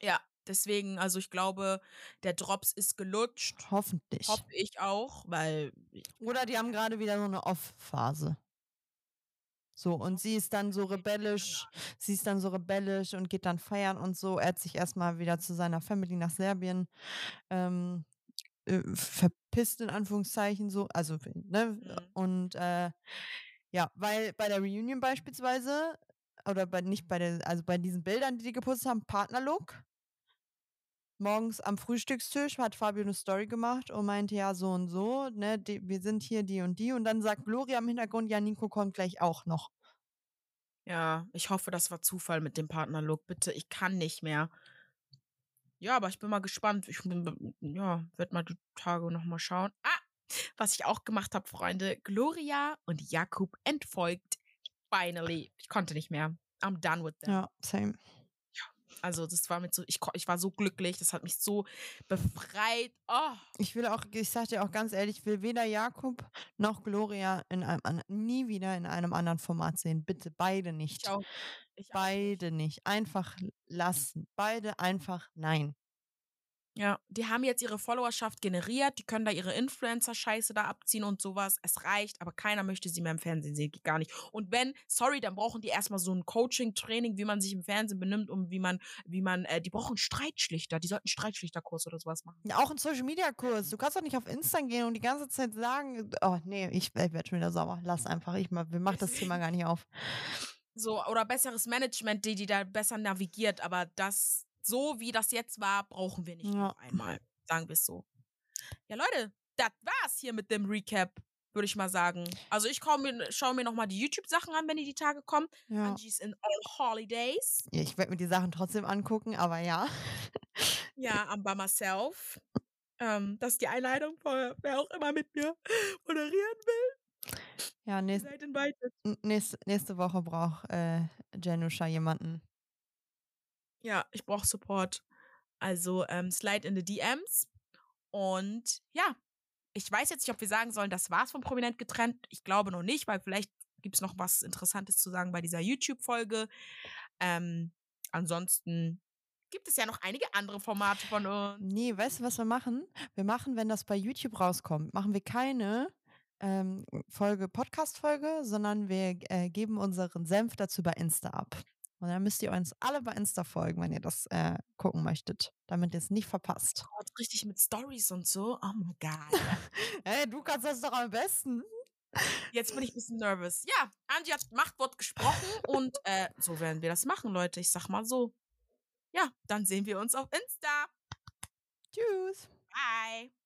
Ja, deswegen, also ich glaube, der Drops ist gelutscht. Hoffentlich. Hoffe ich auch, weil. Oder die haben gerade wieder so eine Off-Phase. So, und sie ist dann so rebellisch, sie ist dann so rebellisch und geht dann feiern und so. Er hat sich erstmal wieder zu seiner Family nach Serbien ähm, äh, verpisst, in Anführungszeichen, so. Also, ne? Mhm. Und äh, ja, weil bei der Reunion beispielsweise, oder bei nicht bei der, also bei diesen Bildern, die die gepostet haben, Partnerlook. Morgens am Frühstückstisch hat Fabio eine Story gemacht und meinte, ja, so und so, ne, die, wir sind hier die und die. Und dann sagt Gloria im Hintergrund, ja, Nico kommt gleich auch noch. Ja, ich hoffe, das war Zufall mit dem Partnerlook. Bitte, ich kann nicht mehr. Ja, aber ich bin mal gespannt. Ich bin, ja, werde mal die Tage nochmal schauen. Ah, was ich auch gemacht habe, Freunde. Gloria und Jakub entfolgt. Finally. Ich konnte nicht mehr. I'm done with them. Ja, same. Also das war mit so, ich, ich war so glücklich, das hat mich so befreit. Oh. Ich will auch, ich sag dir auch ganz ehrlich, ich will weder Jakob noch Gloria in einem nie wieder in einem anderen Format sehen. Bitte beide nicht. Ich auch. Ich beide nicht. Einfach lassen. Beide einfach nein. Ja, die haben jetzt ihre Followerschaft generiert, die können da ihre Influencer-Scheiße da abziehen und sowas. Es reicht, aber keiner möchte sie mehr im Fernsehen sehen, geht gar nicht. Und wenn, sorry, dann brauchen die erstmal so ein Coaching-Training, wie man sich im Fernsehen benimmt und wie man, wie man, äh, die brauchen Streitschlichter, die sollten Streitschlichterkurs oder sowas machen. Ja, auch einen Social-Media-Kurs. Du kannst doch nicht auf Insta gehen und die ganze Zeit sagen, oh nee, ich, ich werde schon wieder sauer. Lass einfach, ich mal, wir machen das Thema gar nicht auf. So, oder besseres Management, die, die da besser navigiert, aber das, so wie das jetzt war, brauchen wir nicht ja. noch einmal. Sagen wir es so. Ja, Leute, das war's hier mit dem Recap, würde ich mal sagen. Also ich mir, schaue mir nochmal die YouTube-Sachen an, wenn die die Tage kommen. Ja. Angie's in all holidays. Ja, ich werde mir die Sachen trotzdem angucken, aber ja. ja, I'm by myself. Ähm, das ist die Einleitung, für wer auch immer mit mir moderieren will. Ja, nächst, nächste, nächste Woche braucht äh, Janusha jemanden. Ja, ich brauche Support. Also ähm, slide in the DMs. Und ja, ich weiß jetzt nicht, ob wir sagen sollen, das war's von Prominent getrennt. Ich glaube noch nicht, weil vielleicht gibt es noch was Interessantes zu sagen bei dieser YouTube-Folge. Ähm, ansonsten gibt es ja noch einige andere Formate von uns. Nee, weißt du, was wir machen? Wir machen, wenn das bei YouTube rauskommt, machen wir keine ähm, Folge, Podcast-Folge, sondern wir äh, geben unseren Senf dazu bei Insta ab. Und dann müsst ihr uns alle bei Insta folgen, wenn ihr das äh, gucken möchtet, damit ihr es nicht verpasst. Oh, richtig mit Stories und so. Oh mein Gott. (laughs) hey, du kannst das doch am besten. Jetzt bin ich ein bisschen nervös. Ja, Angie hat Machtwort gesprochen und äh, so werden wir das machen, Leute. Ich sag mal so. Ja, dann sehen wir uns auf Insta. Tschüss. Bye.